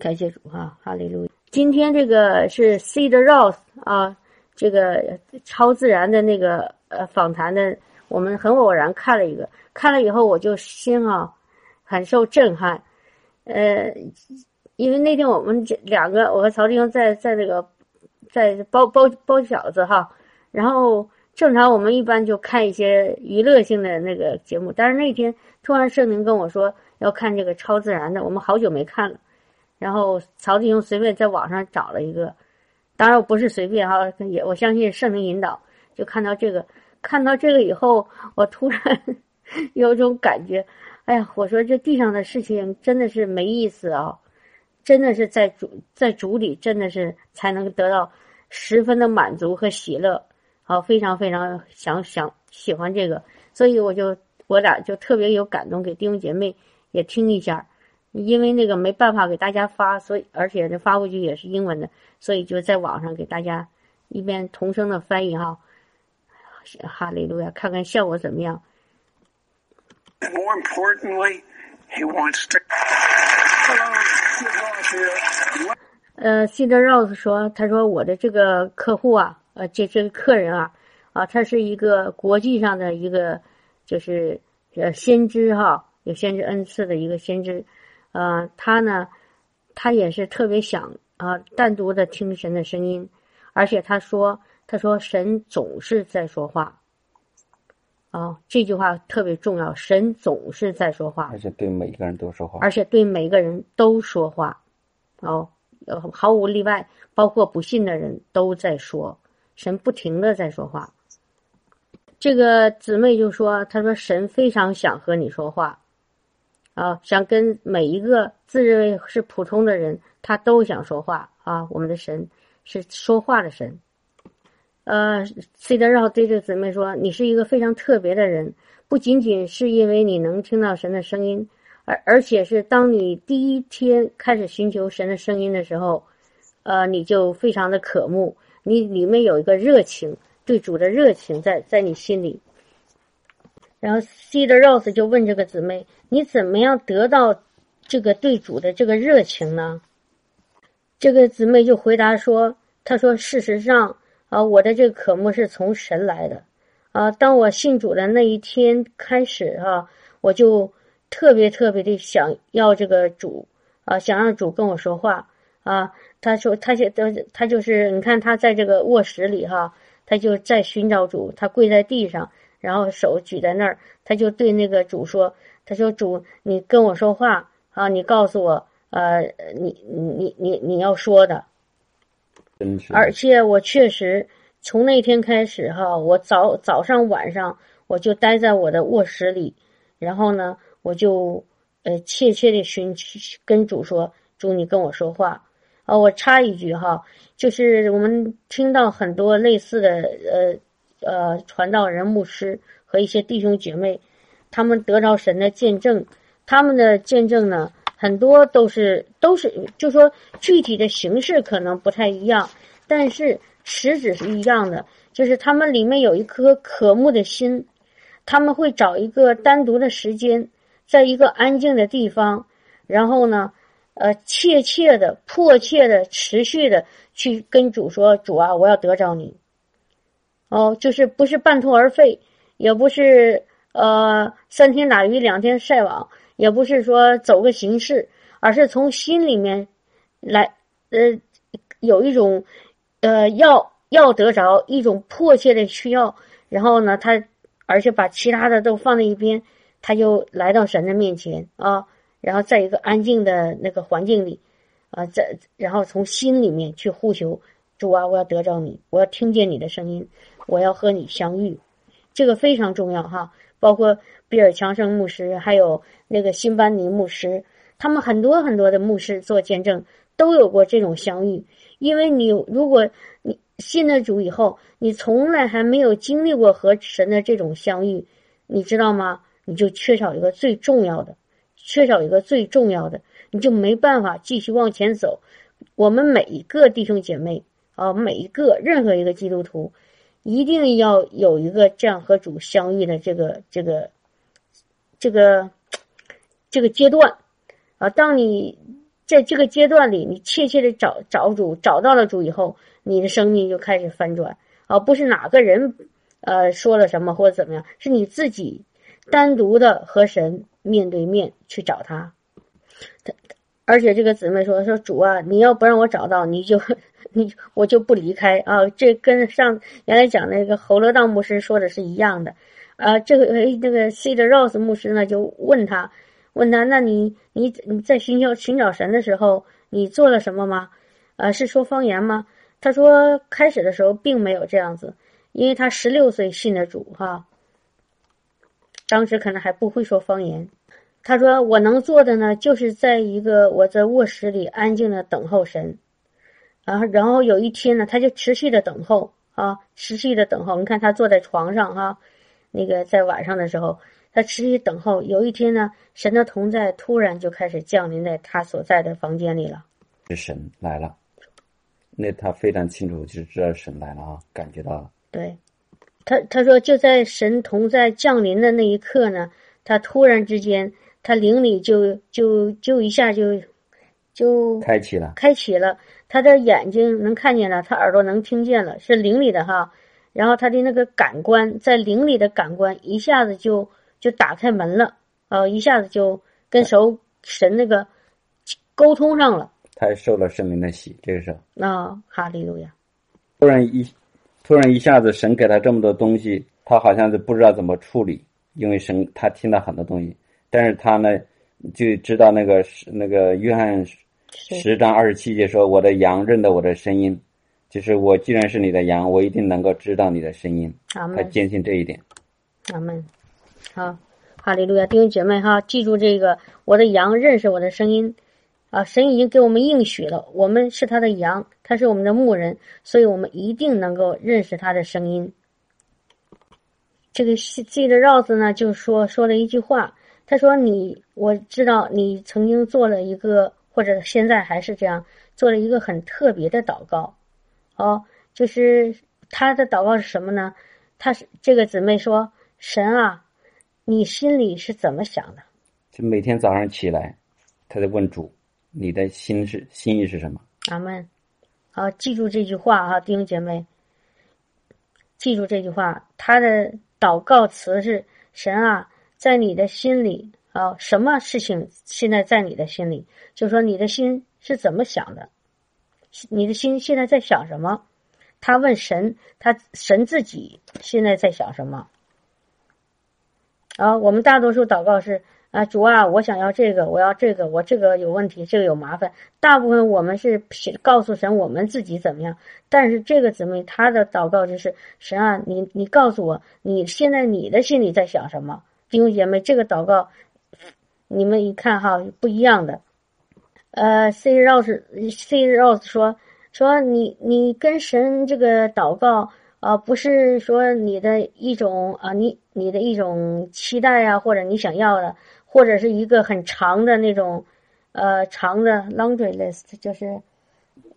感谢主哈，哈利路亚。今天这个是 Seed Rose 啊，这个超自然的那个呃访谈的，我们很偶然看了一个，看了以后我就心啊很受震撼，呃，因为那天我们这两个，我和曹弟兄在在那个在包包包饺子哈，然后正常我们一般就看一些娱乐性的那个节目，但是那天突然圣灵跟我说要看这个超自然的，我们好久没看了。然后曹弟兄随便在网上找了一个，当然我不是随便哈，也我相信圣灵引导，就看到这个，看到这个以后，我突然 有种感觉，哎呀，我说这地上的事情真的是没意思啊，真的是在主在主里，真的是才能得到十分的满足和喜乐，好，非常非常想想喜欢这个，所以我就我俩就特别有感动，给弟兄姐妹也听一下。因为那个没办法给大家发，所以而且这发过去也是英文的，所以就在网上给大家一边同声的翻译哈，哈利路亚，看看效果怎么样。More importantly, he wants to. 呃，Cedar Rose 说，他说我的这个客户啊，呃，这这个客人啊，啊，他是一个国际上的一个就是呃先知哈，有先知恩赐的一个先知。呃，他呢，他也是特别想啊，单独的听神的声音，而且他说，他说神总是在说话，啊，这句话特别重要，神总是在说话，而且对每个人都说话，而且对每个人都说话，哦，毫无例外，包括不信的人都在说，神不停的在说话。这个姊妹就说，她说神非常想和你说话。啊，想跟每一个自认为是普通的人，他都想说话啊。我们的神是说话的神。呃，C 德绕对这姊妹说：“你是一个非常特别的人，不仅仅是因为你能听到神的声音，而而且是当你第一天开始寻求神的声音的时候，呃，你就非常的渴慕，你里面有一个热情，对主的热情在在你心里。”然后 C 的 Rose 就问这个姊妹。你怎么样得到这个对主的这个热情呢？这个姊妹就回答说：“她说，事实上啊，我的这个渴慕是从神来的啊。当我信主的那一天开始哈，我就特别特别的想要这个主啊，想让主跟我说话啊。他说，他现他他就是你看他在这个卧室里哈，他就在寻找主，他跪在地上，然后手举在那儿，他就对那个主说。”他说：“主，你跟我说话啊！你告诉我，呃，你你你你要说的，而且我确实从那天开始哈，我早早上晚上我就待在我的卧室里，然后呢，我就呃切切的寻跟主说，主你跟我说话啊！我插一句哈，就是我们听到很多类似的呃呃传道人、牧师和一些弟兄姐妹。”他们得着神的见证，他们的见证呢，很多都是都是，就说具体的形式可能不太一样，但是实质是一样的，就是他们里面有一颗渴慕的心，他们会找一个单独的时间，在一个安静的地方，然后呢，呃，切切的、迫切的、持续的去跟主说：“主啊，我要得着你。”哦，就是不是半途而废，也不是。呃，三天打鱼两天晒网，也不是说走个形式，而是从心里面来，呃，有一种呃要要得着一种迫切的需要，然后呢，他而且把其他的都放在一边，他就来到神的面前啊，然后在一个安静的那个环境里啊，在然后从心里面去呼求主啊，我要得着你，我要听见你的声音，我要和你相遇，这个非常重要哈。包括比尔强生牧师，还有那个辛班尼牧师，他们很多很多的牧师做见证，都有过这种相遇。因为你如果你信了主以后，你从来还没有经历过和神的这种相遇，你知道吗？你就缺少一个最重要的，缺少一个最重要的，你就没办法继续往前走。我们每一个弟兄姐妹啊，每一个任何一个基督徒。一定要有一个这样和主相遇的这个这个这个这个阶段啊！当你在这个阶段里，你切切的找找主，找到了主以后，你的生命就开始翻转啊！不是哪个人呃说了什么或者怎么样，是你自己单独的和神面对面去找他。而且这个姊妹说说主啊，你要不让我找到，你就你我就不离开啊！这跟上原来讲那个侯罗道牧师说的是一样的啊。这个那个 C 的 Rose 牧师呢，就问他问他，那你你你在寻求寻找神的时候，你做了什么吗？啊，是说方言吗？他说开始的时候并没有这样子，因为他十六岁信的主哈，当时可能还不会说方言。他说：“我能做的呢，就是在一个我在卧室里安静的等候神，然后然后有一天呢，他就持续的等候啊，持续的等候。你看他坐在床上哈，那个在晚上的时候，他持续等候。有一天呢，神的同在突然就开始降临在他所在的房间里了。是神来了，那他非常清楚，就知道神来了啊，感觉到了。对，他他说就在神同在降临的那一刻呢，他突然之间。”他灵里就就就一下就就开启了，开启了。他的眼睛能看见了，他耳朵能听见了，是灵里的哈。然后他的那个感官在灵里的感官一下子就就打开门了，呃，一下子就跟神神那个沟通上了。他受了圣灵的洗，这个时候啊，哈利路亚！突然一突然一下子，神给他这么多东西，他好像是不知道怎么处理，因为神他听到很多东西。但是他呢，就知道那个那个约翰十章二十七节说：“我的羊认得我的声音，就是我既然是你的羊，我一定能够知道你的声音。”他坚信这一点。阿门。好，哈利路亚，弟兄姐妹哈，记住这个，我的羊认识我的声音啊！神已经给我们应许了，我们是他的羊，他是我们的牧人，所以我们一定能够认识他的声音。这个记得绕子呢，就说说了一句话。他说：“你我知道你曾经做了一个，或者现在还是这样做了一个很特别的祷告，哦，就是他的祷告是什么呢？他是这个姊妹说：‘神啊，你心里是怎么想的？’就每天早上起来，他在问主：‘你的心是心意是什么？’阿门。好，记住这句话啊，弟兄姐妹，记住这句话。他的祷告词是：‘神啊。’在你的心里啊，什么事情现在在你的心里？就说你的心是怎么想的？你的心现在在想什么？他问神，他神自己现在在想什么？啊，我们大多数祷告是啊，主啊，我想要这个，我要这个，我这个有问题，这个有麻烦。大部分我们是告诉神我们自己怎么样，但是这个姊妹她的祷告就是神啊，你你告诉我，你现在你的心里在想什么？弟兄姐妹，这个祷告，你们一看哈，不一样的。呃，C Rose C Rose 说说你你跟神这个祷告啊，不是说你的一种啊，你你的一种期待啊，或者你想要的，或者是一个很长的那种呃长的 laundry list，就是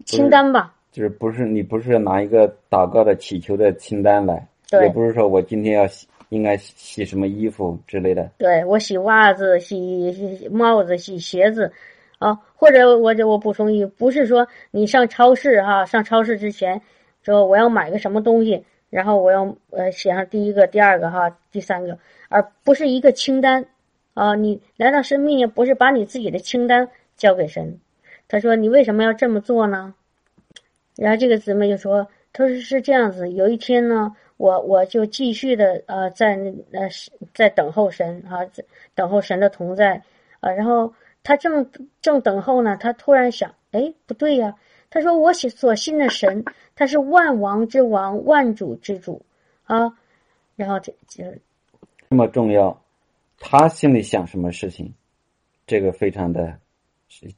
清单吧。就是不是你不是拿一个祷告的祈求的清单来，也不是说我今天要。应该洗什么衣服之类的？对我洗袜子、洗帽子、洗鞋子，啊，或者我就我补充一，不是说你上超市哈，上超市之前说我要买个什么东西，然后我要呃写上第一个、第二个哈、第三个，而不是一个清单啊。你来到生命也不是把你自己的清单交给神，他说你为什么要这么做呢？然后这个姊妹就说，他说是这样子，有一天呢。我我就继续的呃，在那呃在等候神啊，等候神的同在啊。然后他正正等候呢，他突然想，哎，不对呀。他说：“我所信的神，他是万王之王，万主之主啊。”然后这就这么重要，他心里想什么事情，这个非常的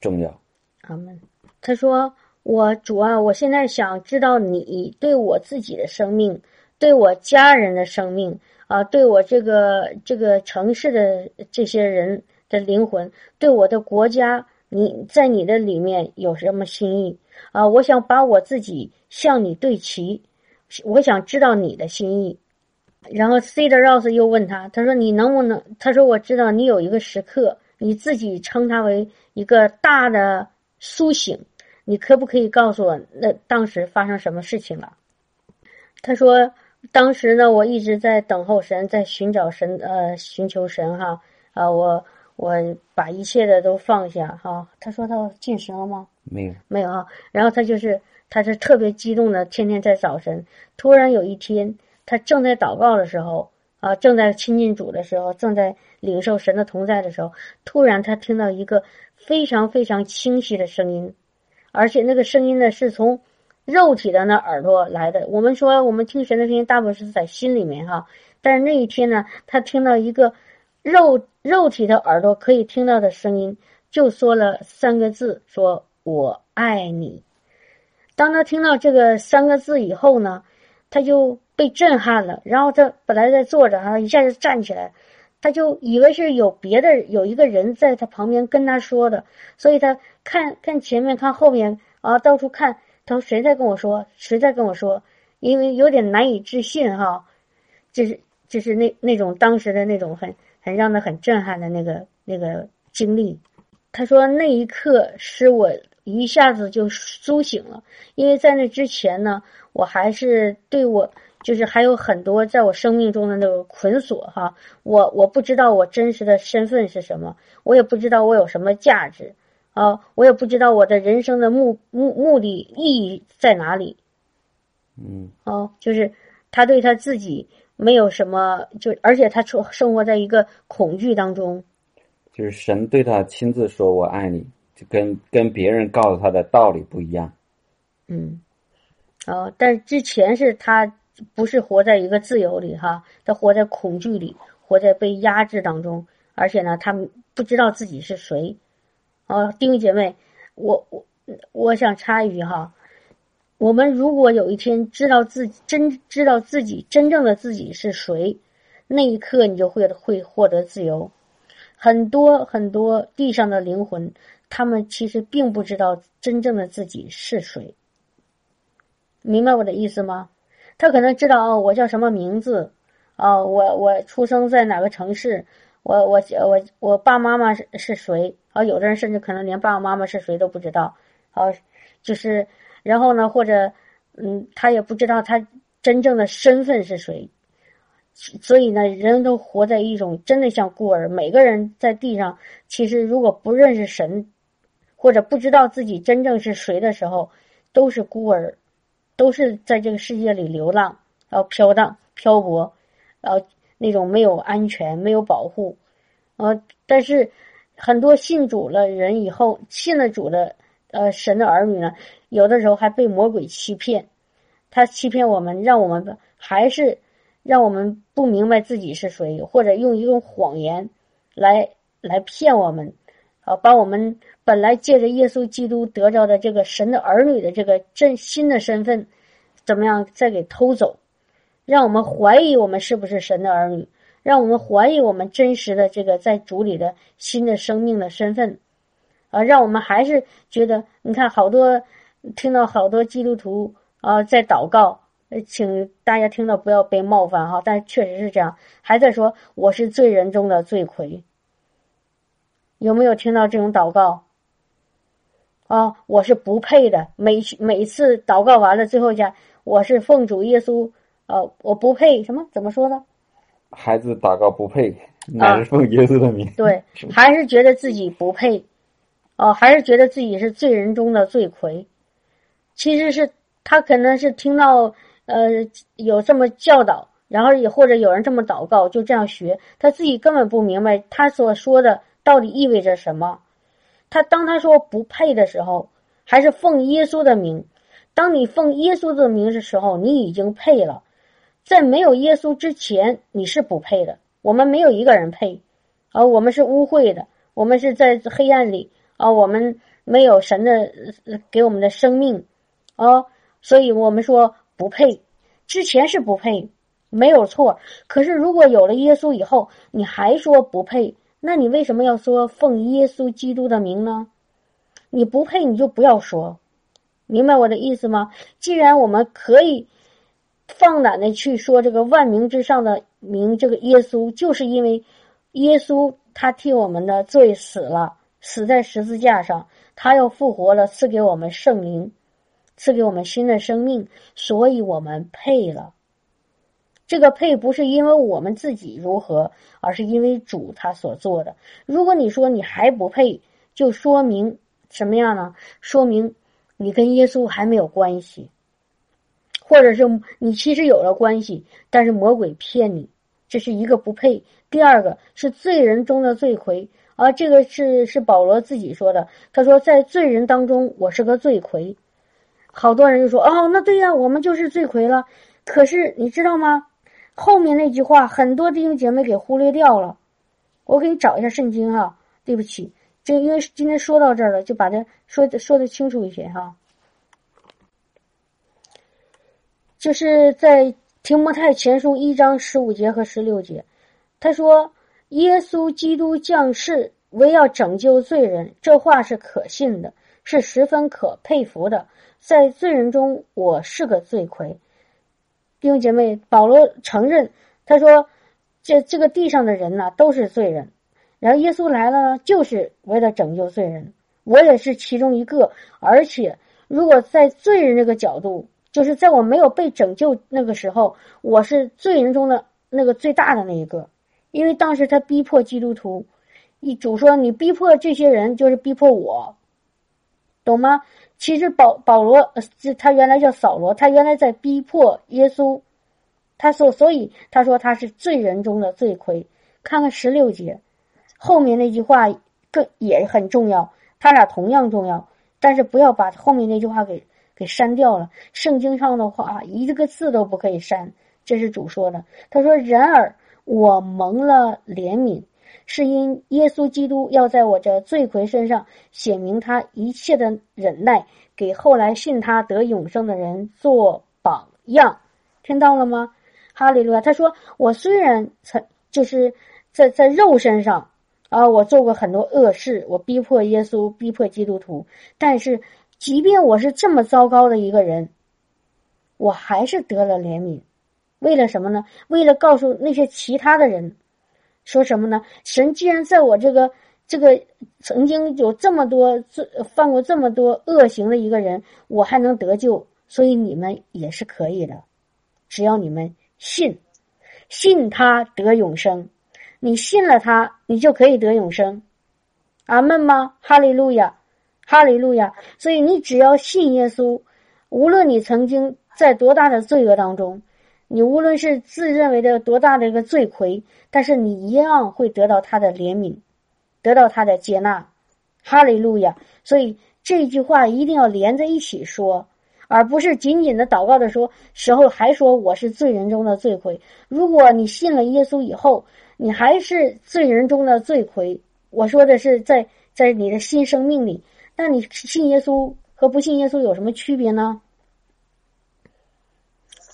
重要。阿门。他说：“我主啊，我现在想知道你对我自己的生命。”对我家人的生命啊，对我这个这个城市的这些人的灵魂，对我的国家，你在你的里面有什么心意啊？我想把我自己向你对齐，我想知道你的心意。然后 C 的 Rose 又问他，他说你能不能？他说我知道你有一个时刻，你自己称他为一个大的苏醒，你可不可以告诉我，那当时发生什么事情了？他说，当时呢，我一直在等候神，在寻找神，呃，寻求神哈，啊，我我把一切的都放下哈。他说他进神了吗？没有，没有啊。然后他就是，他是特别激动的，天天在找神。突然有一天，他正在祷告的时候，啊，正在亲近主的时候，正在领受神的同在的时候，突然他听到一个非常非常清晰的声音，而且那个声音呢是从肉体的那耳朵来的。我们说我们听神的声音，大部分是在心里面哈，但是那一天呢，他听到一个肉肉体的耳朵可以听到的声音，就说了三个字：说我爱你。当他听到这个三个字以后呢，他就被震撼了。然后他本来在坐着啊，一下就站起来，他就以为是有别的有一个人在他旁边跟他说的，所以他看看前面看后面啊，到处看，他说谁在跟我说？谁在跟我说？因为有点难以置信哈，就是就是那那种当时的那种很很让他很震撼的那个那个经历。他说那一刻使我一下子就苏醒了，因为在那之前呢，我还是对我就是还有很多在我生命中的那个捆锁哈，我我不知道我真实的身份是什么，我也不知道我有什么价值啊，我也不知道我的人生的目目目的意义在哪里。嗯哦，就是他对他自己没有什么，就而且他生生活在一个恐惧当中。就是神对他亲自说“我爱你”，就跟跟别人告诉他的道理不一样。嗯，哦，但之前是他不是活在一个自由里哈，他活在恐惧里，活在被压制当中，而且呢，他不知道自己是谁。哦，弟兄姐妹，我我我想插一句哈，我们如果有一天知道自己真知道自己真正的自己是谁，那一刻你就会会获得自由。很多很多地上的灵魂，他们其实并不知道真正的自己是谁。明白我的意思吗？他可能知道哦，我叫什么名字，哦，我我出生在哪个城市，我我我我爸妈妈是是谁？啊，有的人甚至可能连爸爸妈妈是谁都不知道。啊，就是然后呢，或者嗯，他也不知道他真正的身份是谁。所以呢，人都活在一种真的像孤儿。每个人在地上，其实如果不认识神，或者不知道自己真正是谁的时候，都是孤儿，都是在这个世界里流浪，然后飘荡、漂泊，然后那种没有安全、没有保护。呃，但是很多信主了人以后，信了主的呃神的儿女呢，有的时候还被魔鬼欺骗，他欺骗我们，让我们还是。让我们不明白自己是谁，或者用一种谎言来来骗我们，啊，把我们本来借着耶稣基督得着的这个神的儿女的这个真新的身份，怎么样再给偷走，让我们怀疑我们是不是神的儿女，让我们怀疑我们真实的这个在主里的新的生命的身份，啊，让我们还是觉得，你看好多听到好多基督徒啊在祷告。呃，请大家听到不要被冒犯哈，但确实是这样，还在说我是罪人中的罪魁。有没有听到这种祷告？啊，我是不配的。每每次祷告完了，最后一下我是奉主耶稣，呃，我不配什么？怎么说呢？孩子祷告不配，乃是奉耶稣的名。对，还是觉得自己不配，哦，还是觉得自己是罪人中的罪魁。其实是他可能是听到。呃，有这么教导，然后也或者有人这么祷告，就这样学，他自己根本不明白他所说的到底意味着什么。他当他说不配的时候，还是奉耶稣的名。当你奉耶稣的名的时候，你已经配了。在没有耶稣之前，你是不配的。我们没有一个人配，啊，我们是污秽的，我们是在黑暗里啊，我们没有神的给我们的生命，啊，所以我们说。不配，之前是不配，没有错。可是如果有了耶稣以后，你还说不配，那你为什么要说奉耶稣基督的名呢？你不配，你就不要说，明白我的意思吗？既然我们可以放胆的去说这个万名之上的名，这个耶稣，就是因为耶稣他替我们的罪死了，死在十字架上，他又复活了，赐给我们圣灵，赐给我们新的生命，所以我们配了。这个配不是因为我们自己如何，而是因为主他所做的。如果你说你还不配，就说明什么样呢？说明你跟耶稣还没有关系，或者是你其实有了关系，但是魔鬼骗你，这是一个不配。第二个是罪人中的罪魁，而这个是是保罗自己说的。他说，在罪人当中，我是个罪魁。好多人就说：“哦，那对呀，我们就是罪魁了。”可是你知道吗？后面那句话，很多弟兄姐妹给忽略掉了。我给你找一下圣经哈，对不起，这因为今天说到这儿了，就把它说的说的清楚一些哈。就是在提摩太前书一章十五节和十六节，他说：“耶稣基督降世，为要拯救罪人。”这话是可信的，是十分可佩服的。在罪人中，我是个罪魁。弟兄姐妹，保罗承认，他说：“这这个地上的人呢，都是罪人。然后耶稣来了呢，就是为了拯救罪人。我也是其中一个。而且，如果在罪人这个角度，就是在我没有被拯救那个时候，我是罪人中的那个最大的那一个。因为当时他逼迫基督徒，一主说你逼迫这些人，就是逼迫我，懂吗？”其实保保罗，他原来叫扫罗，他原来在逼迫耶稣，他说，所以他说他是罪人中的罪魁。看看十六节后面那句话，更也很重要，他俩同样重要，但是不要把后面那句话给给删掉了。圣经上的话一个字都不可以删，这是主说的。他说：“然而我蒙了怜悯。”是因耶稣基督要在我这罪魁身上显明他一切的忍耐，给后来信他得永生的人做榜样，听到了吗？哈利路亚！他说：“我虽然曾就是在在肉身上啊，我做过很多恶事，我逼迫耶稣，逼迫基督徒，但是即便我是这么糟糕的一个人，我还是得了怜悯。为了什么呢？为了告诉那些其他的人。”说什么呢？神既然在我这个这个曾经有这么多罪犯过这么多恶行的一个人，我还能得救，所以你们也是可以的，只要你们信，信他得永生，你信了他，你就可以得永生。阿门吗？哈利路亚，哈利路亚。所以你只要信耶稣，无论你曾经在多大的罪恶当中。你无论是自认为的多大的一个罪魁，但是你一样会得到他的怜悯，得到他的接纳，哈利路亚！所以这句话一定要连在一起说，而不是仅仅的祷告的说时候还说我是罪人中的罪魁。如果你信了耶稣以后，你还是罪人中的罪魁，我说的是在在你的新生命里，那你信耶稣和不信耶稣有什么区别呢？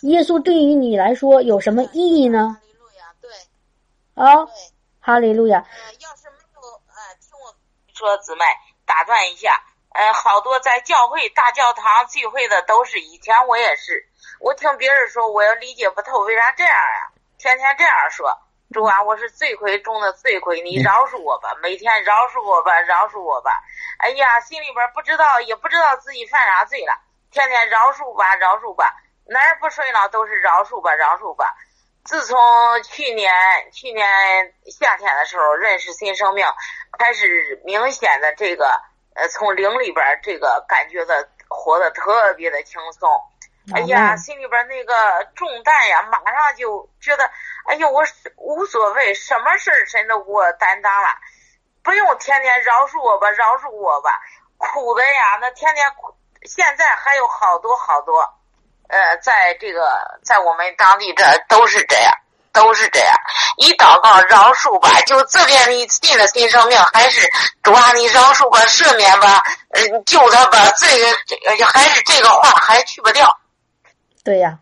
耶稣对于你来说有什么意义呢？哈利路亚，对，啊，哈利路亚。呃，要是没有呃，听我说，姊妹打断一下，呃，好多在教会大教堂聚会的都是以前我也是，我听别人说，我要理解不透，为啥这样呀？天天这样说，主啊，我是罪魁中的罪魁，你饶恕我吧，每天饶恕我吧，饶恕我吧。哎呀，心里边不知道，也不知道自己犯啥罪了，天天饶恕吧，饶恕吧。哪儿不顺了都是饶恕吧，饶恕吧。自从去年去年夏天的时候认识新生命，开始明显的这个呃从灵里边这个感觉的活得特别的轻松。哎呀，心里边那个重担呀，马上就觉得哎呦，我无所谓，什么事儿神都给我担当了，不用天天饶恕我吧，饶恕我吧。苦的呀，那天天苦，现在还有好多好多。呃，在这个在我们当地这都是这样，都是这样。一祷告饶恕吧，就这边你进了新生命，还是主啊，你饶恕吧，赦免吧，嗯，救他吧，这个还是这个话还去不掉。对呀，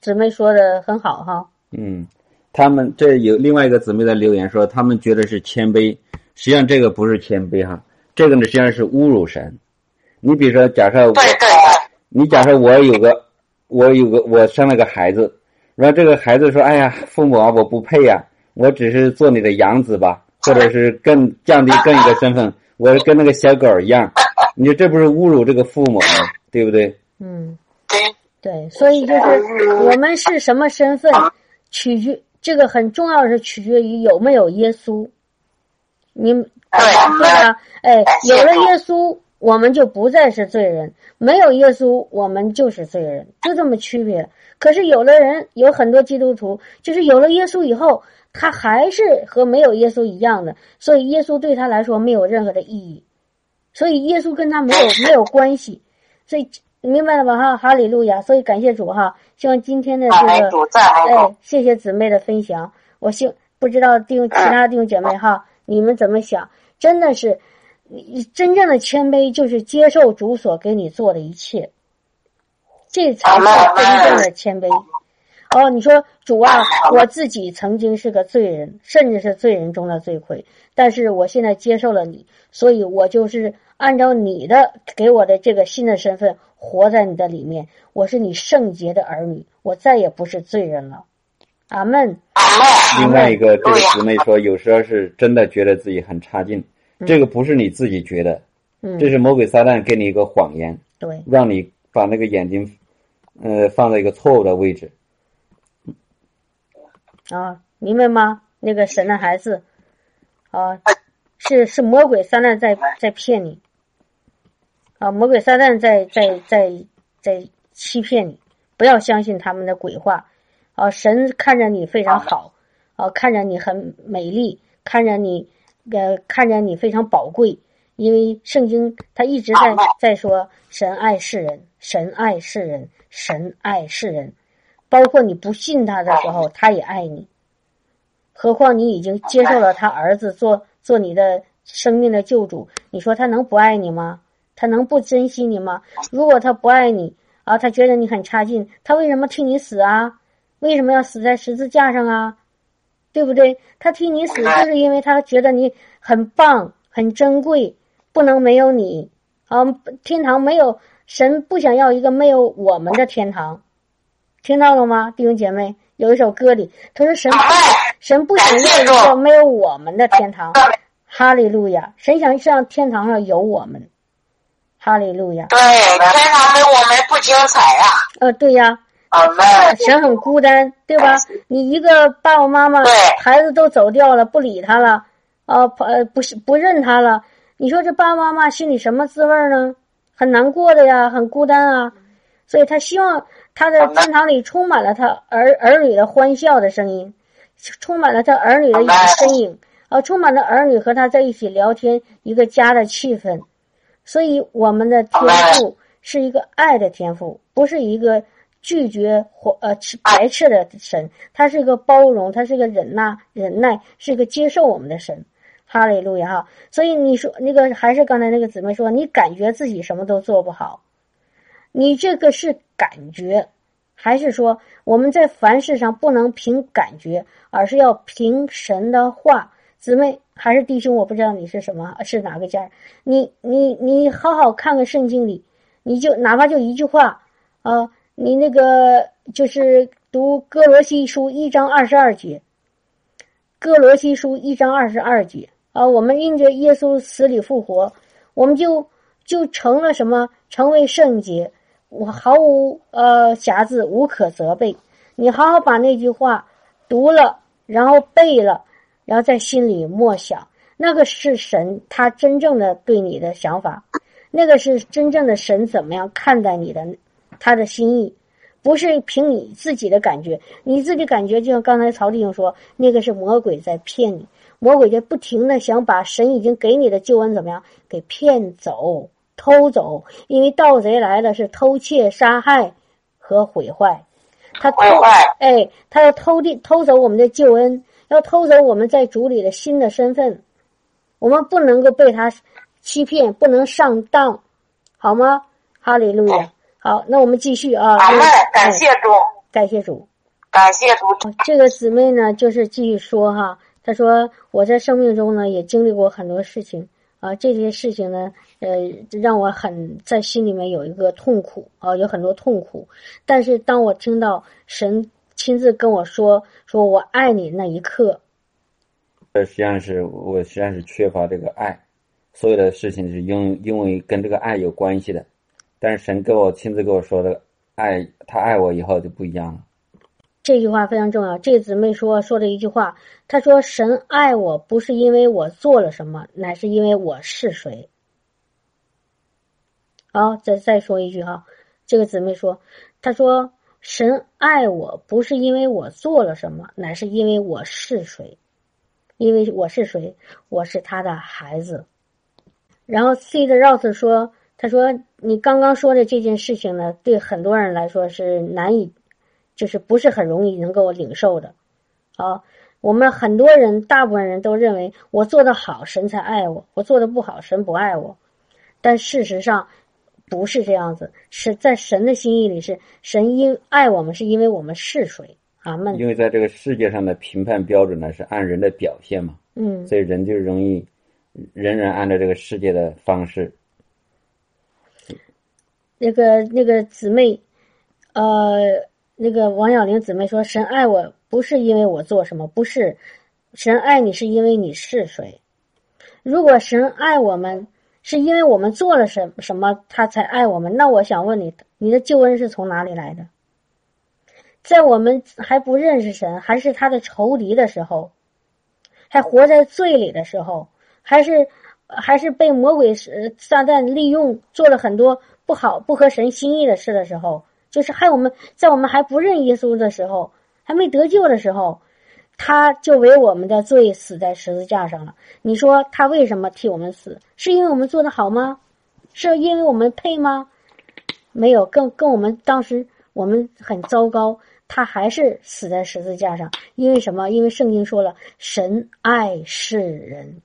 姊妹说的很好哈。嗯，他们这有另外一个姊妹的留言说，他们觉得是谦卑，实际上这个不是谦卑哈，这个呢实际上是侮辱神。你比如说，假设我，对对，你假设我有个。我有个，我生了个孩子，然后这个孩子说：“哎呀，父母啊，我不配呀，我只是做你的养子吧，或者是更降低更一个身份，我跟那个小狗一样。”你说这不是侮辱这个父母吗？对不对？嗯，对，所以就是我们是什么身份，取决这个很重要的是取决于有没有耶稣。你对吧？哎，有了耶稣，我们就不再是罪人；没有耶稣，我们就是罪人，就这么区别。可是有的人有很多基督徒，就是有了耶稣以后，他还是和没有耶稣一样的，所以耶稣对他来说没有任何的意义，所以耶稣跟他没有没有关系，所以明白了吧？哈，哈利路亚！所以感谢主哈，希望今天的这个哎，谢谢姊妹的分享。我希不知道弟兄其他弟兄姐妹哈，你们怎么想？真的是，你真正的谦卑就是接受主所给你做的一切，这才是真正的谦卑。哦，你说主啊，我自己曾经是个罪人，甚至是罪人中的罪魁，但是我现在接受了你，所以我就是按照你的给我的这个新的身份活在你的里面。我是你圣洁的儿女，我再也不是罪人了。阿门。另外一个，这个姊妹说，有时候是真的觉得自己很差劲，这个不是你自己觉得，嗯，这是魔鬼撒旦给你一个谎言，对，让你把那个眼睛，呃，放在一个错误的位置。啊，明白吗？那个神的孩子，啊，是是魔鬼撒旦在在骗你，啊，魔鬼撒旦在在在在欺骗你，不要相信他们的鬼话，啊，神看着你非常好，啊，看着你很美丽，看着你，呃，看着你非常宝贵，因为圣经他一直在在说神爱世人，神爱世人，神爱世人。包括你不信他的时候，他也爱你。何况你已经接受了他儿子做做你的生命的救主，你说他能不爱你吗？他能不珍惜你吗？如果他不爱你啊，他觉得你很差劲，他为什么替你死啊？为什么要死在十字架上啊？对不对？他替你死，就是因为他觉得你很棒、很珍贵，不能没有你啊！天堂没有神，不想要一个没有我们的天堂。听到了吗，弟兄姐妹？有一首歌里，他说神不神不想要一个没有我们的天堂。哈利路亚！神想让天堂上有我们。哈利路亚！对，天堂没我们不精彩呀。呃，对呀。啊，神很孤单，对吧？你一个爸爸妈妈，孩子都走掉了，不理他了，啊，呃，不是不认他了。你说这爸爸妈妈心里什么滋味呢？很难过的呀，很孤单啊。所以他希望他的天堂里充满了他儿儿女的欢笑的声音，充满了他儿女的身影，啊，充满了儿女和他在一起聊天，一个家的气氛。所以我们的天赋是一个爱的天赋，不是一个拒绝或呃排斥的神，他是一个包容，他是一个忍耐忍耐，是一个接受我们的神。哈利路亚哈！所以你说那个还是刚才那个姊妹说，你感觉自己什么都做不好。你这个是感觉，还是说我们在凡事上不能凭感觉，而是要凭神的话？姊妹还是弟兄，我不知道你是什么，是哪个家？你你你好好看看圣经里，你就哪怕就一句话啊，你那个就是读哥罗西书一章二十二节，哥罗西书一章二十二节啊，我们因着耶稣死里复活，我们就就成了什么？成为圣洁。我毫无呃瑕疵，无可责备。你好好把那句话读了，然后背了，然后在心里默想，那个是神他真正的对你的想法，那个是真正的神怎么样看待你的，他的心意，不是凭你自己的感觉。你自己感觉就像刚才曹弟兄说，那个是魔鬼在骗你，魔鬼在不停的想把神已经给你的救恩怎么样给骗走。偷走，因为盗贼来了是偷窃、杀害和毁坏。他偷，哎，他要偷的偷走我们的救恩，要偷走我们在主里的新的身份。我们不能够被他欺骗，不能上当，好吗？哈利路亚。好，那我们继续啊。阿门。感谢主，感谢主，感谢主。这个姊妹呢，就是继续说哈，她说我在生命中呢也经历过很多事情。啊，这些事情呢，呃，让我很在心里面有一个痛苦啊，有很多痛苦。但是当我听到神亲自跟我说“说我爱你”那一刻，这实际上是我实际上是缺乏这个爱，所有的事情是因因为跟这个爱有关系的。但是神给我亲自跟我说的，爱他爱我以后就不一样了。这句话非常重要。这个姊妹说说的一句话，她说：“神爱我不是因为我做了什么，乃是因为我是谁。”好，再再说一句哈，这个姊妹说：“她说神爱我不是因为我做了什么，乃是因为我是谁。因为我是谁，我是他的孩子。”然后 C 的 Rose 说：“他说你刚刚说的这件事情呢，对很多人来说是难以。”就是不是很容易能够领受的，啊，我们很多人，大部分人都认为我做的好，神才爱我；我做的不好，神不爱我。但事实上不是这样子，是在神的心意里，是神因爱我们，是因为我们是谁。阿门。因为在这个世界上的评判标准呢，是按人的表现嘛，嗯，所以人就容易人人按照这个世界的方式。那个那个姊妹，呃。那个王小玲姊妹说：“神爱我不是因为我做什么，不是，神爱你是因为你是谁。如果神爱我们是因为我们做了什什么，他才爱我们，那我想问你，你的救恩是从哪里来的？在我们还不认识神，还是他的仇敌的时候，还活在罪里的时候，还是还是被魔鬼撒旦利用，做了很多不好、不合神心意的事的时候。”就是害我们在我们还不认耶稣的时候，还没得救的时候，他就为我们的罪死在十字架上了。你说他为什么替我们死？是因为我们做的好吗？是因为我们配吗？没有，跟跟我们当时我们很糟糕，他还是死在十字架上。因为什么？因为圣经说了，神爱世人。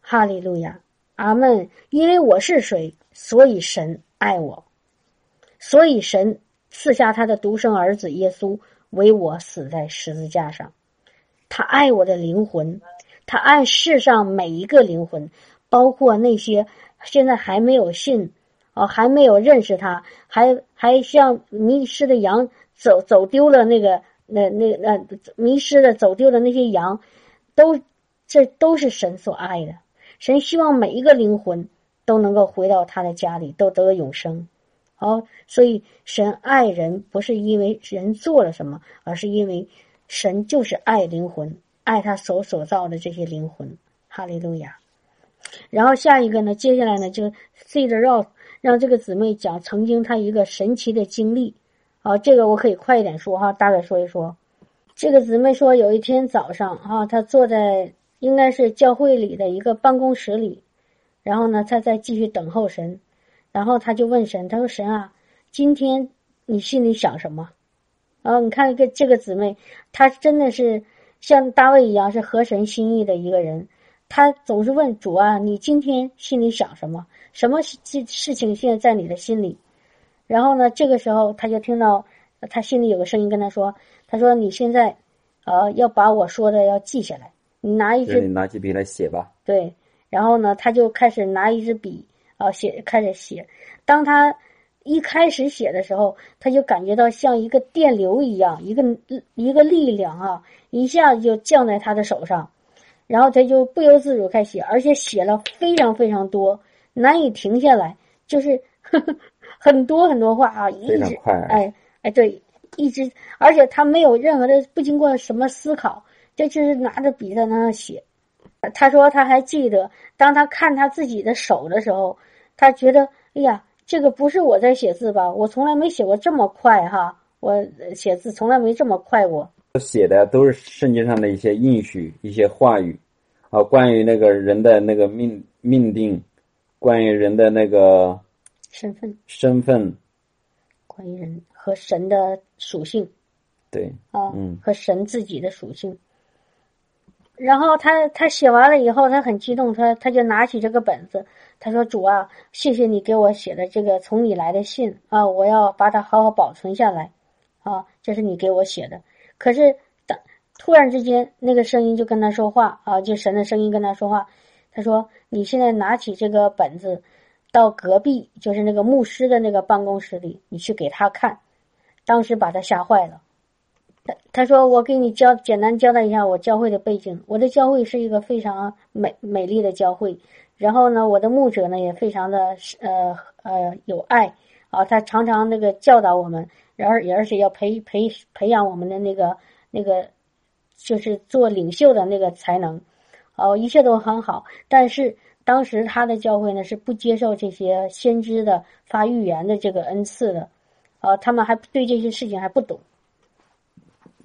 哈利路亚，阿门。因为我是谁，所以神。爱我，所以神赐下他的独生儿子耶稣为我死在十字架上。他爱我的灵魂，他爱世上每一个灵魂，包括那些现在还没有信哦，还没有认识他，还还像迷失的羊走走丢了那个那那那迷失的走丢的那些羊，都这都是神所爱的。神希望每一个灵魂。都能够回到他的家里，都得永生。哦，所以神爱人不是因为人做了什么，而是因为神就是爱灵魂，爱他所所造的这些灵魂。哈利路亚。然后下一个呢，接下来呢，就 C 的让让这个姊妹讲曾经她一个神奇的经历。好，这个我可以快一点说哈，大概说一说。这个姊妹说，有一天早上啊，她坐在应该是教会里的一个办公室里。然后呢，她在继续等候神，然后他就问神：“他说神啊，今天你心里想什么？”然后你看，一个这个姊妹，她真的是像大卫一样，是合神心意的一个人。她总是问主啊：“你今天心里想什么？什么事事情现在在你的心里？”然后呢，这个时候他就听到他心里有个声音跟他说：“他说你现在，呃，要把我说的要记下来，你拿一支，你拿起笔来写吧。”对。然后呢，他就开始拿一支笔啊写，开始写。当他一开始写的时候，他就感觉到像一个电流一样，一个一个力量啊，一下子就降在他的手上。然后他就不由自主开始写，而且写了非常非常多，难以停下来，就是呵 呵很多很多话啊，一直哎哎对，一直，而且他没有任何的不经过什么思考，这就是拿着笔在那写。他说他还记得，当他看他自己的手的时候，他觉得，哎呀，这个不是我在写字吧？我从来没写过这么快哈，我写字从来没这么快过。写的都是圣经上的一些应许、一些话语，啊，关于那个人的那个命命定，关于人的那个身份身份，关于人和神的属性，对啊，嗯，和神自己的属性。然后他他写完了以后，他很激动，他他就拿起这个本子，他说：“主啊，谢谢你给我写的这个从你来的信啊，我要把它好好保存下来，啊，这是你给我写的。”可是当突然之间，那个声音就跟他说话啊，就神的声音跟他说话，他说：“你现在拿起这个本子，到隔壁就是那个牧师的那个办公室里，你去给他看。”当时把他吓坏了，他他说我给你交简单交代一下我教会的背景。我的教会是一个非常美美丽的教会，然后呢，我的牧者呢也非常的呃呃有爱啊，他常常那个教导我们，然而也而且要培培培养我们的那个那个就是做领袖的那个才能，哦，一切都很好。但是当时他的教会呢是不接受这些先知的发预言的这个恩赐的，啊，他们还对这些事情还不懂。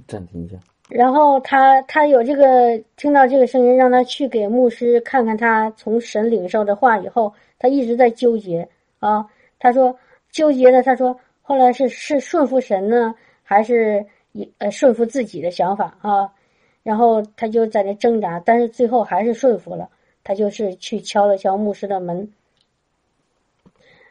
暂停一下。然后他他有这个听到这个声音，让他去给牧师看看他从神领受的话以后，他一直在纠结啊。他说纠结的，他说后来是是顺服神呢，还是呃顺服自己的想法啊？然后他就在那挣扎，但是最后还是顺服了。他就是去敲了敲牧师的门，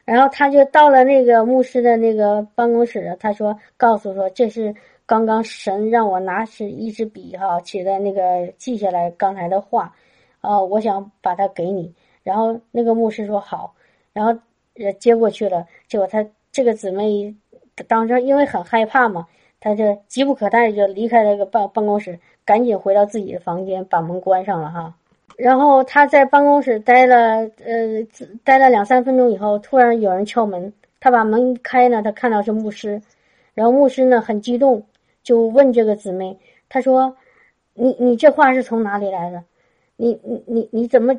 然后他就到了那个牧师的那个办公室，他说告诉说这是。刚刚神让我拿起一支笔哈，写在那个记下来刚才的话，啊，我想把它给你。然后那个牧师说好，然后呃接过去了。结果他这个姊妹当时因为很害怕嘛，他就急不可待就离开那个办办公室，赶紧回到自己的房间，把门关上了哈。然后他在办公室待了呃待了两三分钟以后，突然有人敲门，他把门开呢，他看到是牧师，然后牧师呢很激动。就问这个姊妹，他说：“你你这话是从哪里来的？你你你你怎么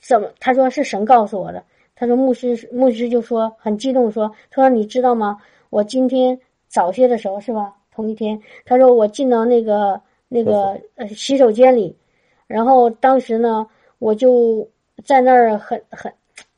怎么？”他说：“是神告诉我的。”他说：“牧师牧师就说很激动说，他说你知道吗？我今天早些的时候是吧？同一天，他说我进到那个那个呃洗手间里，然后当时呢，我就在那儿很很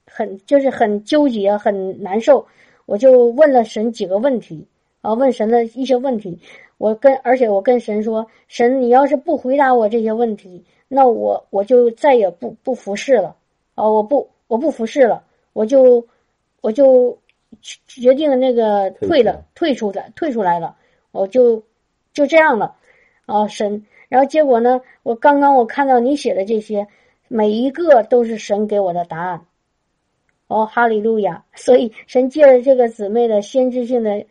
很就是很纠结很难受，我就问了神几个问题啊，问神的一些问题。”我跟，而且我跟神说，神，你要是不回答我这些问题，那我我就再也不不服侍了，啊，我不我不服侍了，我就我就决定那个退了，退出来，退出来了，我就就这样了，啊，神，然后结果呢，我刚刚我看到你写的这些，每一个都是神给我的答案，哦，哈利路亚，所以神借着这个姊妹的先知性的。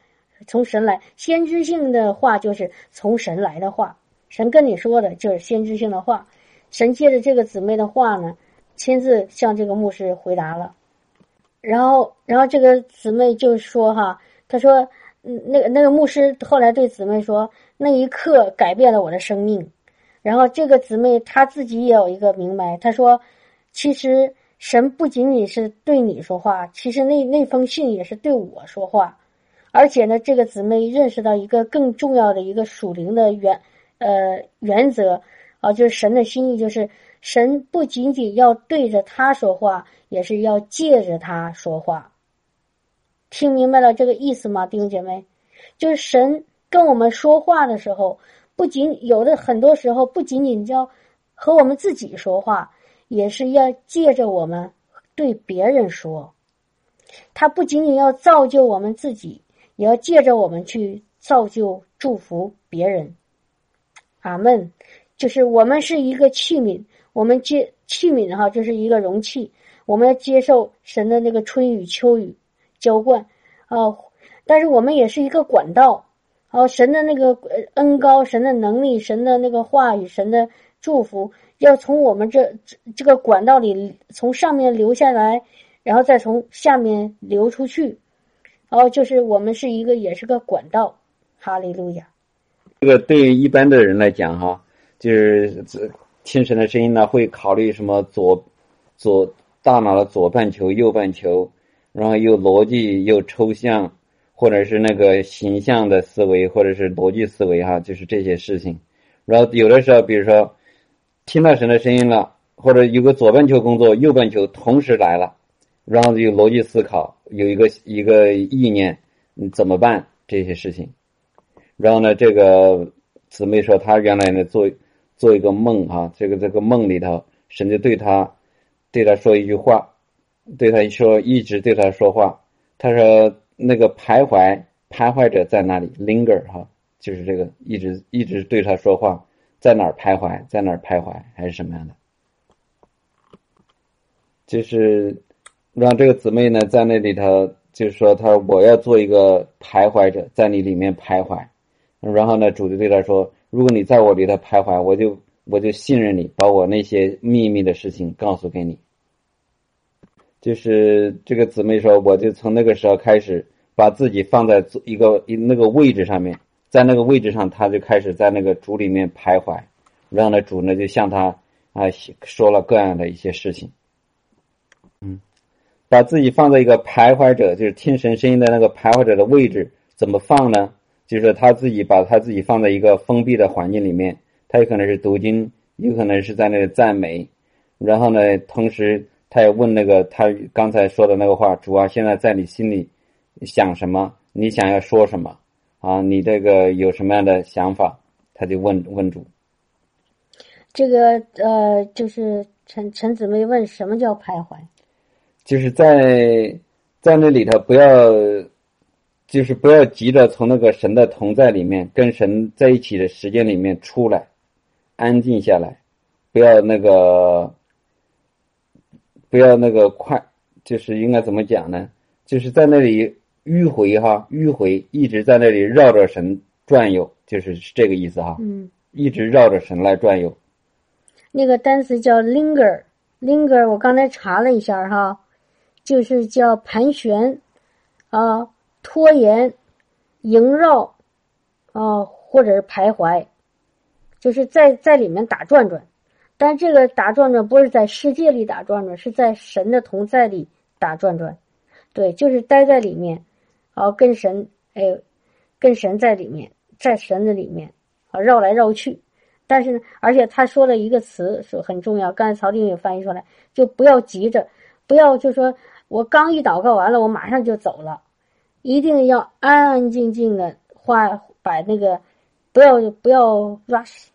从神来，先知性的话就是从神来的话，神跟你说的就是先知性的话。神借着这个姊妹的话呢，亲自向这个牧师回答了。然后，然后这个姊妹就说：“哈，他说，嗯，那个那个牧师后来对姊妹说，那一刻改变了我的生命。然后这个姊妹她自己也有一个明白，她说，其实神不仅仅是对你说话，其实那那封信也是对我说话。”而且呢，这个姊妹认识到一个更重要的一个属灵的原，呃原则啊，就是神的心意，就是神不仅仅要对着他说话，也是要借着他说话。听明白了这个意思吗，弟兄姐妹？就是神跟我们说话的时候，不仅有的很多时候不仅仅叫和我们自己说话，也是要借着我们对别人说。他不仅仅要造就我们自己。也要借着我们去造就、祝福别人，阿门。就是我们是一个器皿，我们接器皿哈，就是一个容器，我们要接受神的那个春雨秋雨浇灌啊。但是我们也是一个管道，哦，神的那个恩高，神的能力，神的那个话语，神的祝福，要从我们这这个管道里从上面流下来，然后再从下面流出去。哦，就是我们是一个，也是个管道，哈利路亚。这个对于一般的人来讲，哈，就是这听神的声音呢，会考虑什么左左大脑的左半球、右半球，然后又逻辑又抽象，或者是那个形象的思维，或者是逻辑思维，哈，就是这些事情。然后有的时候，比如说听到神的声音了，或者有个左半球工作，右半球同时来了。然后有逻辑思考，有一个一个意念，你怎么办这些事情？然后呢，这个姊妹说，她原来呢做做一个梦啊，这个这个梦里头，神就对她对她说一句话，对她说一直对她说话。她说那个徘徊徘徊者在哪里？linger 哈，就是这个一直一直对她说话，在哪儿徘徊，在哪儿徘徊，还是什么样的？就是。让这个姊妹呢，在那里头，就是说，她我要做一个徘徊者，在你里面徘徊，然后呢，主就对他说：“如果你在我里头徘徊，我就我就信任你，把我那些秘密的事情告诉给你。”就是这个姊妹说，我就从那个时候开始把自己放在一个一那个位置上面，在那个位置上，他就开始在那个主里面徘徊，然后呢，主呢就向他啊说了各样的一些事情。把自己放在一个徘徊者，就是听神声音的那个徘徊者的位置，怎么放呢？就是他自己把他自己放在一个封闭的环境里面，他有可能是读经，有可能是在那里赞美，然后呢，同时。他也问那个他刚才说的那个话，主啊，现在在你心里想什么？你想要说什么？啊，你这个有什么样的想法？他就问问主。这个呃，就是陈陈姊妹问什么叫徘徊？就是在在那里头不要，就是不要急着从那个神的同在里面跟神在一起的时间里面出来，安静下来，不要那个。不要那个快，就是应该怎么讲呢？就是在那里迂回哈，迂回一直在那里绕着神转悠，就是这个意思哈。嗯，一直绕着神来转悠。那个单词叫 linger，linger，我刚才查了一下哈，就是叫盘旋啊、拖延、萦绕啊，或者是徘徊，就是在在里面打转转。但这个打转转不是在世界里打转转，是在神的同在里打转转，对，就是待在里面，啊，跟神，哎，跟神在里面，在神的里面，啊，绕来绕去。但是呢，而且他说了一个词是很重要，刚才曹丁也翻译出来，就不要急着，不要就说我刚一祷告完了，我马上就走了，一定要安安静静的花把那个，不要不要 rush。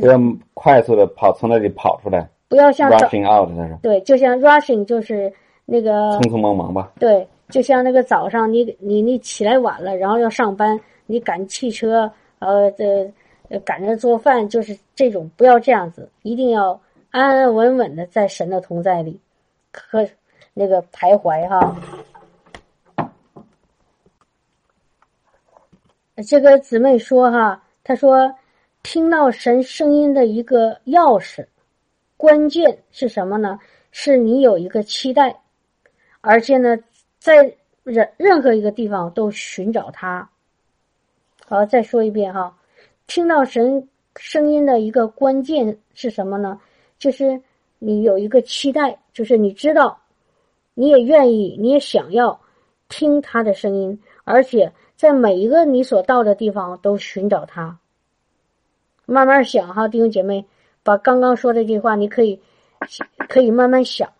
不要快速的跑，从那里跑出来。不要像 rushing out，他说。对，就像 rushing 就是那个匆匆忙忙吧。对，就像那个早上你你你起来晚了，然后要上班，你赶汽车，呃，这赶着做饭，就是这种，不要这样子，一定要安安稳稳的在神的同在里，和那个徘徊哈。这个姊妹说哈，她说。听到神声音的一个钥匙，关键是什么呢？是你有一个期待，而且呢，在任任何一个地方都寻找他。好，再说一遍哈，听到神声音的一个关键是什么呢？就是你有一个期待，就是你知道，你也愿意，你也想要听他的声音，而且在每一个你所到的地方都寻找他。慢慢想哈，弟兄姐妹，把刚刚说的这句话，你可以可以慢慢想，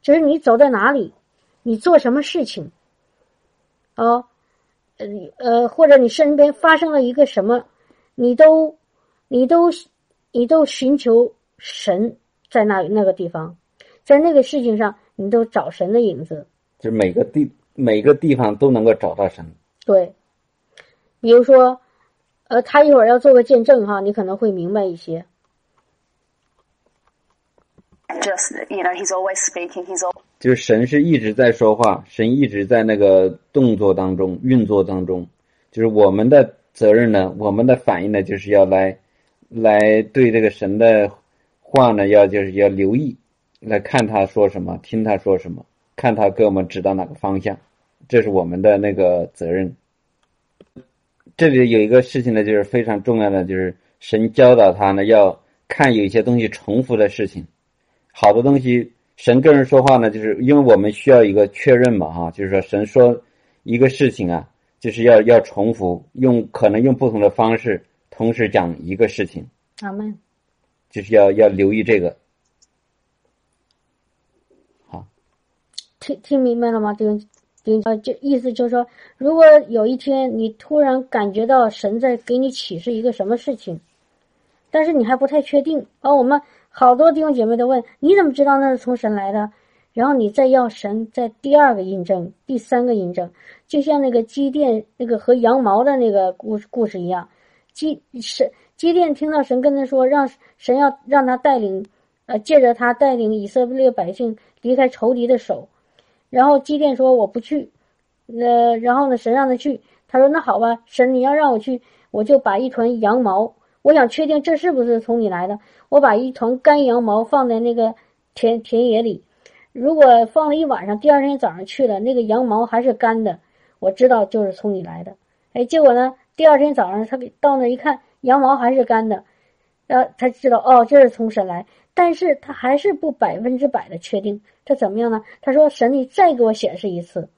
就是你走在哪里，你做什么事情，啊，呃呃，或者你身边发生了一个什么，你都你都你都寻求神在那那个地方，在那个事情上，你都找神的影子。就是每个地每个地方都能够找到神。对，比如说。呃，他一会儿要做个见证哈，你可能会明白一些。Just you know, he's always speaking. He's all 就是神是一直在说话，神一直在那个动作当中、运作当中。就是我们的责任呢，我们的反应呢，就是要来来对这个神的话呢，要就是要留意，来看他说什么，听他说什么，看他给我们指到哪个方向，这是我们的那个责任。这里有一个事情呢，就是非常重要的，就是神教导他呢，要看有一些东西重复的事情，好多东西，神跟人说话呢，就是因为我们需要一个确认嘛，哈，就是说神说一个事情啊，就是要要重复，用可能用不同的方式同时讲一个事情。阿门。就是要要留意这个。好，听听明白了吗？弟兄？呃，就意思就是说，如果有一天你突然感觉到神在给你启示一个什么事情，但是你还不太确定，而我们好多弟兄姐妹都问，你怎么知道那是从神来的？然后你再要神在第二个印证、第三个印证，就像那个机电那个和羊毛的那个故故事一样，机神机电听到神跟他说，让神要让他带领，呃，借着他带领以色列百姓离开仇敌的手。然后基甸说我不去，呃，然后呢，神让他去，他说那好吧，神你要让我去，我就把一团羊毛，我想确定这是不是从你来的，我把一团干羊毛放在那个田田野里，如果放了一晚上，第二天早上去了，那个羊毛还是干的，我知道就是从你来的。哎，结果呢，第二天早上他给到那一看，羊毛还是干的，然后他知道哦，这是从神来，但是他还是不百分之百的确定，这怎么样呢？他说神你再给我显示一次。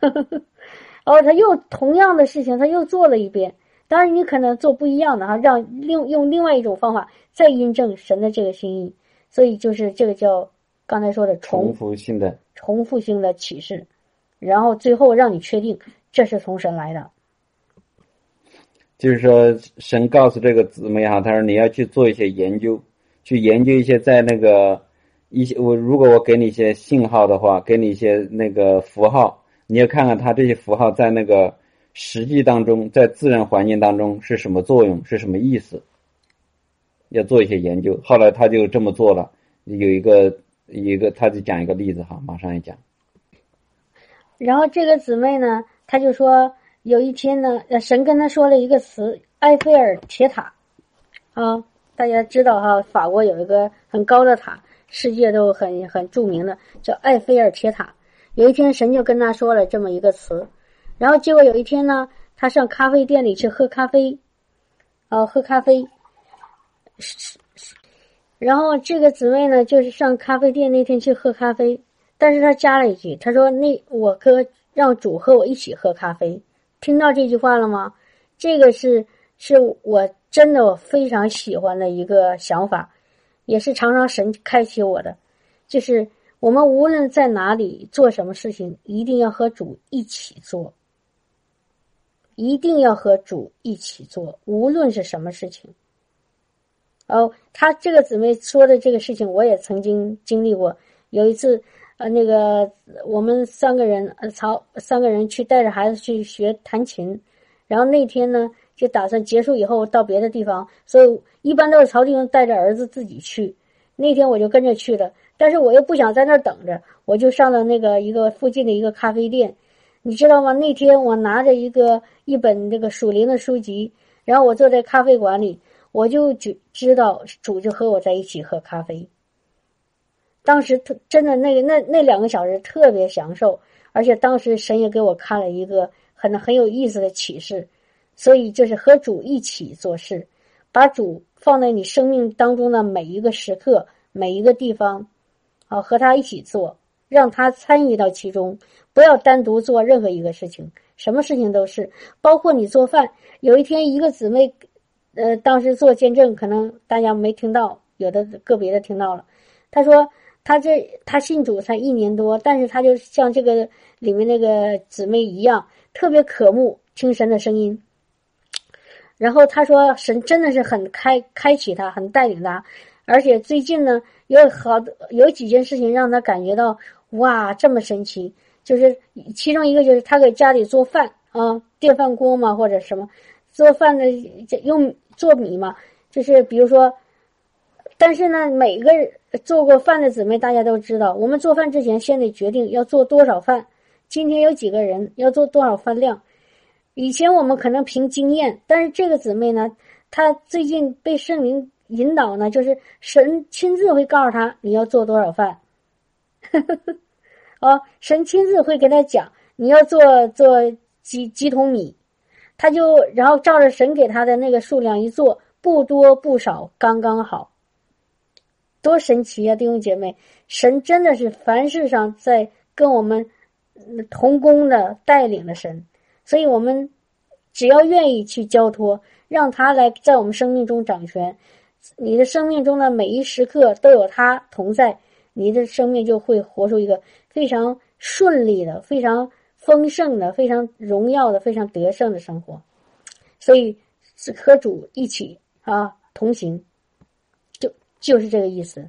然 后他又同样的事情，他又做了一遍。当然，你可能做不一样的哈，让另用另外一种方法再印证神的这个心意。所以就是这个叫刚才说的重复性的重复性的启示，然后最后让你确定这是从神来的。就是说，神告诉这个姊妹哈，他说你要去做一些研究，去研究一些在那个一些我如果我给你一些信号的话，给你一些那个符号。你要看看它这些符号在那个实际当中，在自然环境当中是什么作用，是什么意思？要做一些研究。后来他就这么做了。有一个一个，他就讲一个例子哈，马上一讲。然后这个姊妹呢，他就说有一天呢，神跟他说了一个词——埃菲尔铁塔。啊，大家知道哈，法国有一个很高的塔，世界都很很著名的，叫埃菲尔铁塔。有一天，神就跟他说了这么一个词，然后结果有一天呢，他上咖啡店里去喝咖啡，哦，喝咖啡，然后这个姊妹呢，就是上咖啡店那天去喝咖啡，但是他加了一句，他说：“那我哥让主和我一起喝咖啡。”听到这句话了吗？这个是是我真的我非常喜欢的一个想法，也是常常神开启我的，就是。我们无论在哪里做什么事情，一定要和主一起做，一定要和主一起做，无论是什么事情。哦，他这个姊妹说的这个事情，我也曾经经历过。有一次，呃，那个我们三个人，呃，曹三个人去带着孩子去学弹琴，然后那天呢，就打算结束以后到别的地方，所以一般都是曹弟兄带着儿子自己去。那天我就跟着去了。但是我又不想在那儿等着，我就上了那个一个附近的一个咖啡店，你知道吗？那天我拿着一个一本这个属灵的书籍，然后我坐在咖啡馆里，我就就知道主就和我在一起喝咖啡。当时特真的那个那那两个小时特别享受，而且当时神也给我看了一个很很有意思的启示，所以就是和主一起做事，把主放在你生命当中的每一个时刻、每一个地方。好，和他一起做，让他参与到其中，不要单独做任何一个事情，什么事情都是，包括你做饭。有一天，一个姊妹，呃，当时做见证，可能大家没听到，有的个别的听到了。他说，他这他信主才一年多，但是他就像这个里面那个姊妹一样，特别渴慕听神的声音。然后他说，神真的是很开开启他，很带领他。而且最近呢，有好有几件事情让他感觉到哇，这么神奇。就是其中一个就是他给家里做饭啊，电饭锅嘛或者什么，做饭的用做米嘛，就是比如说，但是呢，每个人做过饭的姊妹大家都知道，我们做饭之前先得决定要做多少饭，今天有几个人要做多少饭量。以前我们可能凭经验，但是这个姊妹呢，她最近被圣灵。引导呢，就是神亲自会告诉她你要做多少饭，哦，神亲自会跟她讲你要做做几几桶米，他就然后照着神给他的那个数量一做，不多不少，刚刚好，多神奇啊！弟兄姐妹，神真的是凡事上在跟我们同工的带领的神，所以我们只要愿意去交托，让他来在我们生命中掌权。你的生命中的每一时刻都有他同在，你的生命就会活出一个非常顺利的、非常丰盛的、非常荣耀的、非常得胜的生活。所以是和主一起啊同行，就是这个意思。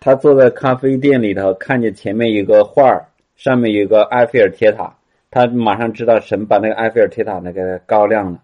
他坐在咖啡店里头，看见前面有个画儿，上面有个埃菲尔铁塔，他马上知道神把那个埃菲尔铁塔那个高亮了，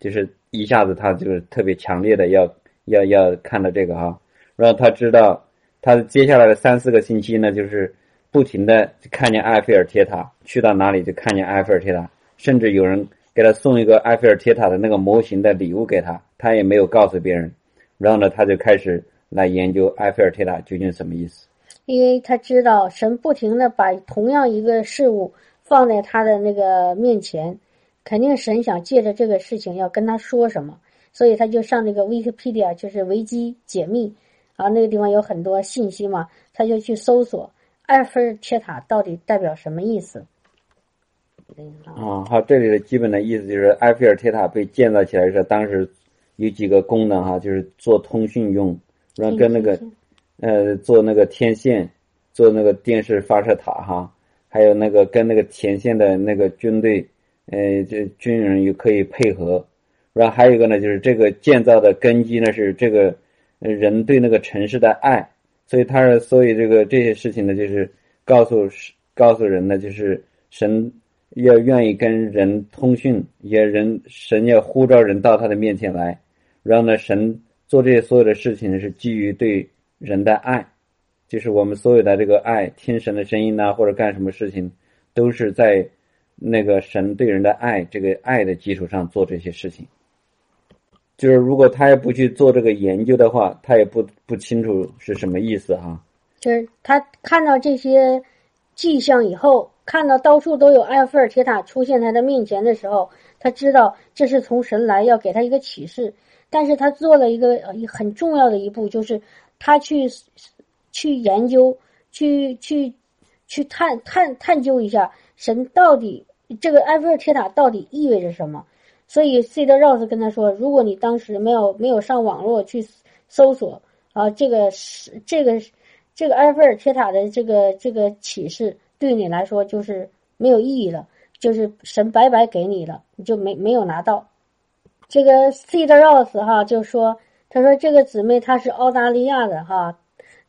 就是一下子他就是特别强烈的要。要要看到这个哈，然后他知道，他接下来的三四个星期呢，就是不停的看见埃菲尔铁塔，去到哪里就看见埃菲尔铁塔，甚至有人给他送一个埃菲尔铁塔的那个模型的礼物给他，他也没有告诉别人。然后呢，他就开始来研究埃菲尔铁塔究竟什么意思。因为他知道神不停的把同样一个事物放在他的那个面前，肯定神想借着这个事情要跟他说什么，所以他就上那个 Wikipedia，就是维基解密啊，那个地方有很多信息嘛，他就去搜索埃菲尔铁塔到底代表什么意思。啊，好，这里的基本的意思就是埃菲尔铁塔被建造起来时，当时有几个功能哈，就是做通讯用，然后跟那个呃做那个天线，做那个电视发射塔哈，还有那个跟那个前线的那个军队，呃，这军人也可以配合，然后还有一个呢，就是这个建造的根基呢是这个人对那个城市的爱，所以他是所以这个这些事情呢，就是告诉告诉人呢，就是神。要愿意跟人通讯，也人神要呼召人到他的面前来，然后呢，神做这些所有的事情是基于对人的爱，就是我们所有的这个爱，听神的声音呐，或者干什么事情，都是在那个神对人的爱这个爱的基础上做这些事情。就是如果他也不去做这个研究的话，他也不不清楚是什么意思哈。就是他看到这些迹象以后。看到到处都有埃菲尔铁塔出现在他面前的时候，他知道这是从神来要给他一个启示。但是他做了一个很重要的一步，就是他去去研究、去去去探探探究一下神到底这个埃菲尔铁塔到底意味着什么。所以 C 德 Rose 跟他说：“如果你当时没有没有上网络去搜索啊，这个是这个这个埃菲尔铁塔的这个这个启示。”对你来说就是没有意义了，就是神白白给你了，你就没没有拿到。这个 C 的 Rose 哈就说，他说这个姊妹她是澳大利亚的哈，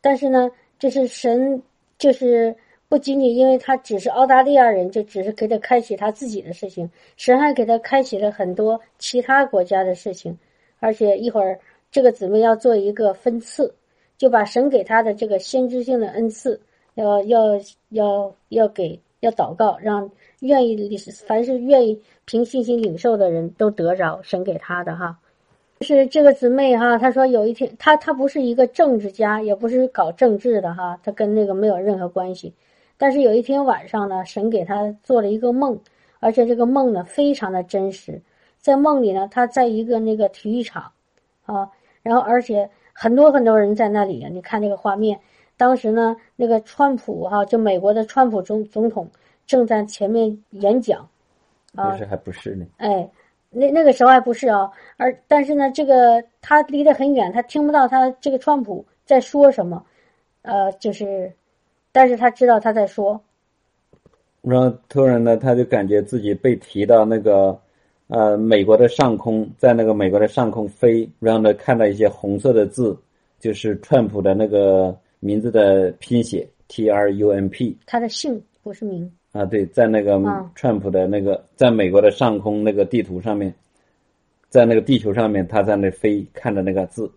但是呢，这是神就是不仅仅因为她只是澳大利亚人，就只是给她开启她自己的事情，神还给她开启了很多其他国家的事情，而且一会儿这个姊妹要做一个分次，就把神给她的这个先知性的恩赐。要要要要给要祷告，让愿意凡是愿意凭信心领受的人都得着神给他的哈。是这个姊妹哈，她说有一天，她她不是一个政治家，也不是搞政治的哈，她跟那个没有任何关系。但是有一天晚上呢，神给她做了一个梦，而且这个梦呢非常的真实。在梦里呢，她在一个那个体育场啊，然后而且很多很多人在那里啊，你看那个画面。当时呢，那个川普哈，就美国的川普总总统正在前面演讲，啊，时还不是呢。哎，那那个时候还不是啊，而但是呢，这个他离得很远，他听不到他这个川普在说什么，呃，就是，但是他知道他在说。然后突然呢，他就感觉自己被提到那个呃美国的上空，在那个美国的上空飞，然后呢看到一些红色的字，就是川普的那个。名字的拼写 T R U M P，他的姓不是名啊，对，在那个川普的那个在美国的上空那个地图上面，在那个地球上面，他在那飞，看着那个字，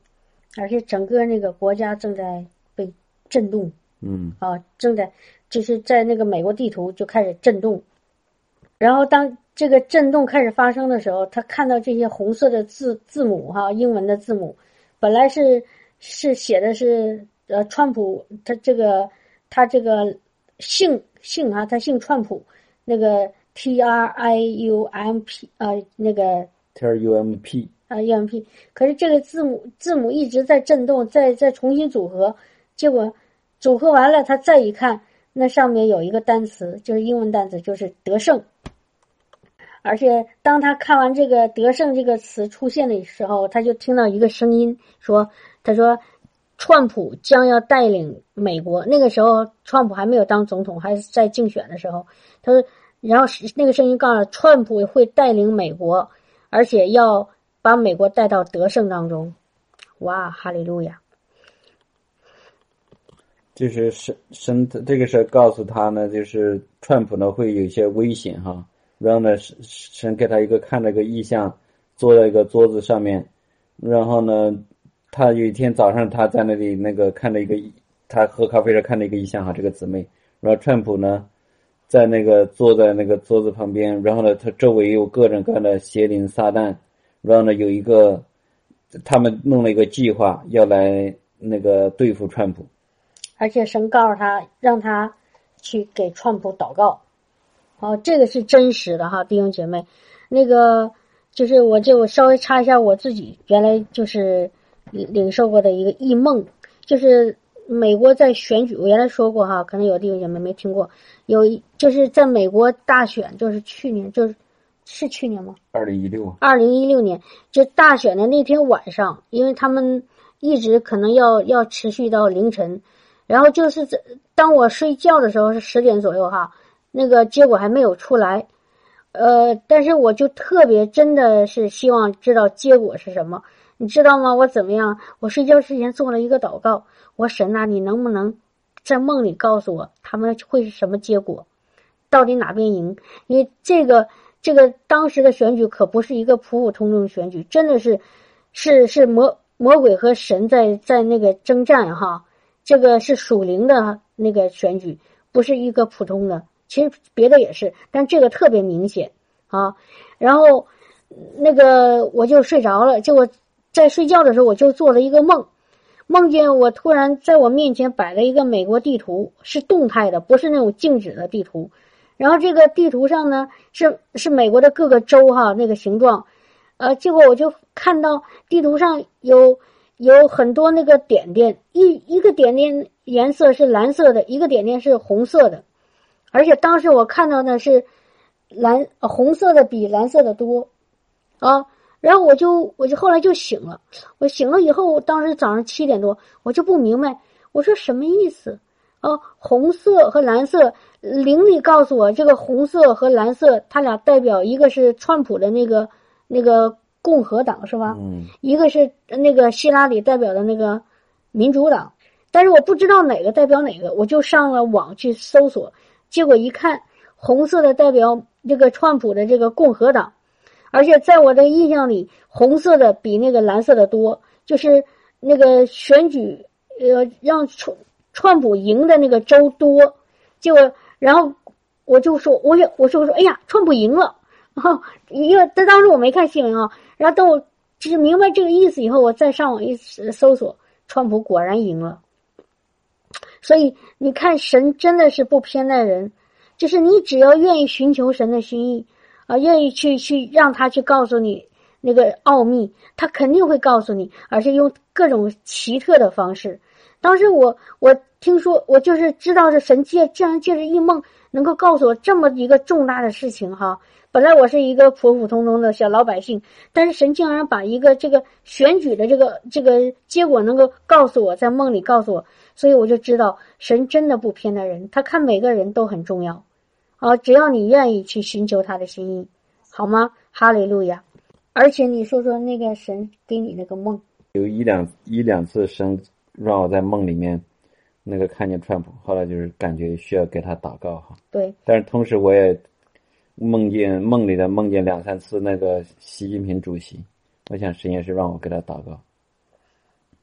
而且整个那个国家正在被震动，嗯，啊，正在就是在那个美国地图就开始震动，然后当这个震动开始发生的时候，他看到这些红色的字字母哈，英文的字母，本来是是写的是。呃，川普他这个他这个姓姓啊，他姓川普，那个 T R I U M P 啊，那个 T R U M P 啊，U M P。可是这个字母字母一直在震动，在在重新组合，结果组合完了，他再一看，那上面有一个单词，就是英文单词，就是得胜。而且当他看完这个“得胜”这个词出现的时候，他就听到一个声音说：“他说。”川普将要带领美国，那个时候川普还没有当总统，还是在竞选的时候。他说，然后是那个声音告诉川普会带领美国，而且要把美国带到得胜当中。哇，哈利路亚！就是神神这个事告诉他呢，就是川普呢会有些危险哈。然后呢，神给他一个看了个意象，坐在一个桌子上面，然后呢。他有一天早上，他在那里那个看了一个，他喝咖啡时看了一个意象哈，这个姊妹。然后川普呢，在那个坐在那个桌子旁边，然后呢，他周围有各种各样的邪灵撒旦，然后呢，有一个他们弄了一个计划要来那个对付川普。而且神告诉他，让他去给川普祷告。哦，这个是真实的哈，弟兄姐妹。那个就是我就稍微插一下我自己原来就是领受过的一个异梦，就是美国在选举，我原来说过哈，可能有的弟兄姐妹没听过，有一就是在美国大选，就是去年就是是去年吗？二零一六，二零一六年就大选的那天晚上，因为他们一直可能要要持续到凌晨，然后就是在当我睡觉的时候是十点左右哈，那个结果还没有出来，呃，但是我就特别真的是希望知道结果是什么，你知道吗？我怎么样？我睡觉之前做了一个祷告，我神呐、你能不能在梦里告诉我他们会是什么结果？到底哪边赢？因为这个这个当时的选举可不是一个普普通通的选举，真的是是是魔魔鬼和神在在那个征战哈。这个是属灵的那个选举，不是一个普通的。其实别的也是，但这个特别明显啊。然后那个我就睡着了，结果在睡觉的时候我就做了一个梦，梦见我突然在我面前摆了一个美国地图，是动态的，不是那种静止的地图。然后这个地图上呢是是美国的各个州哈那个形状，呃，结果我就看到地图上有有很多那个点点，一一个点点颜色是蓝色的，一个点点是红色的，而且当时我看到的是蓝红色的比蓝色的多，啊，然后我就我就后来就醒了，我醒了以后，当时早上七点多，我就不明白，我说什么意思？哦，红色和蓝色，灵里告诉我，这个红色和蓝色，它俩代表一个是川普的那个那个共和党是吧？嗯，一个是那个希拉里代表的那个民主党，但是我不知道哪个代表哪个，我就上了网去搜索，结果一看，红色的代表这个川普的这个共和党，而且在我的印象里，红色的比那个蓝色的多，就是那个选举呃让川川普赢的那个州多，结果然后我就说，我也我说我说哎呀，川普赢了，然后因为在当时我没看新闻啊，然后等我就是明白这个意思以后，我再上网一搜索，川普果然赢了。所以你看，神真的是不偏待人，就是你只要愿意寻求神的心意啊，愿意去去让他去告诉你那个奥秘，他肯定会告诉你，而且用各种奇特的方式。当时我我听说，我就是知道这神借这样借着一梦能够告诉我这么一个重大的事情哈。本来我是一个普普通通的小老百姓，但是神竟然把一个这个选举的这个这个结果能够告诉我，在梦里告诉我，所以我就知道神真的不偏待人，他看每个人都很重要，啊，只要你愿意去寻求他的心意，好吗？哈利路亚！而且你说说那个神给你那个梦，有一两一两次神让我在梦里面那个看见川普，后来就是感觉需要给他祷告哈。对，但是同时我也梦见梦里的梦见两三次那个习近平主席，我想神也是让我给他祷告。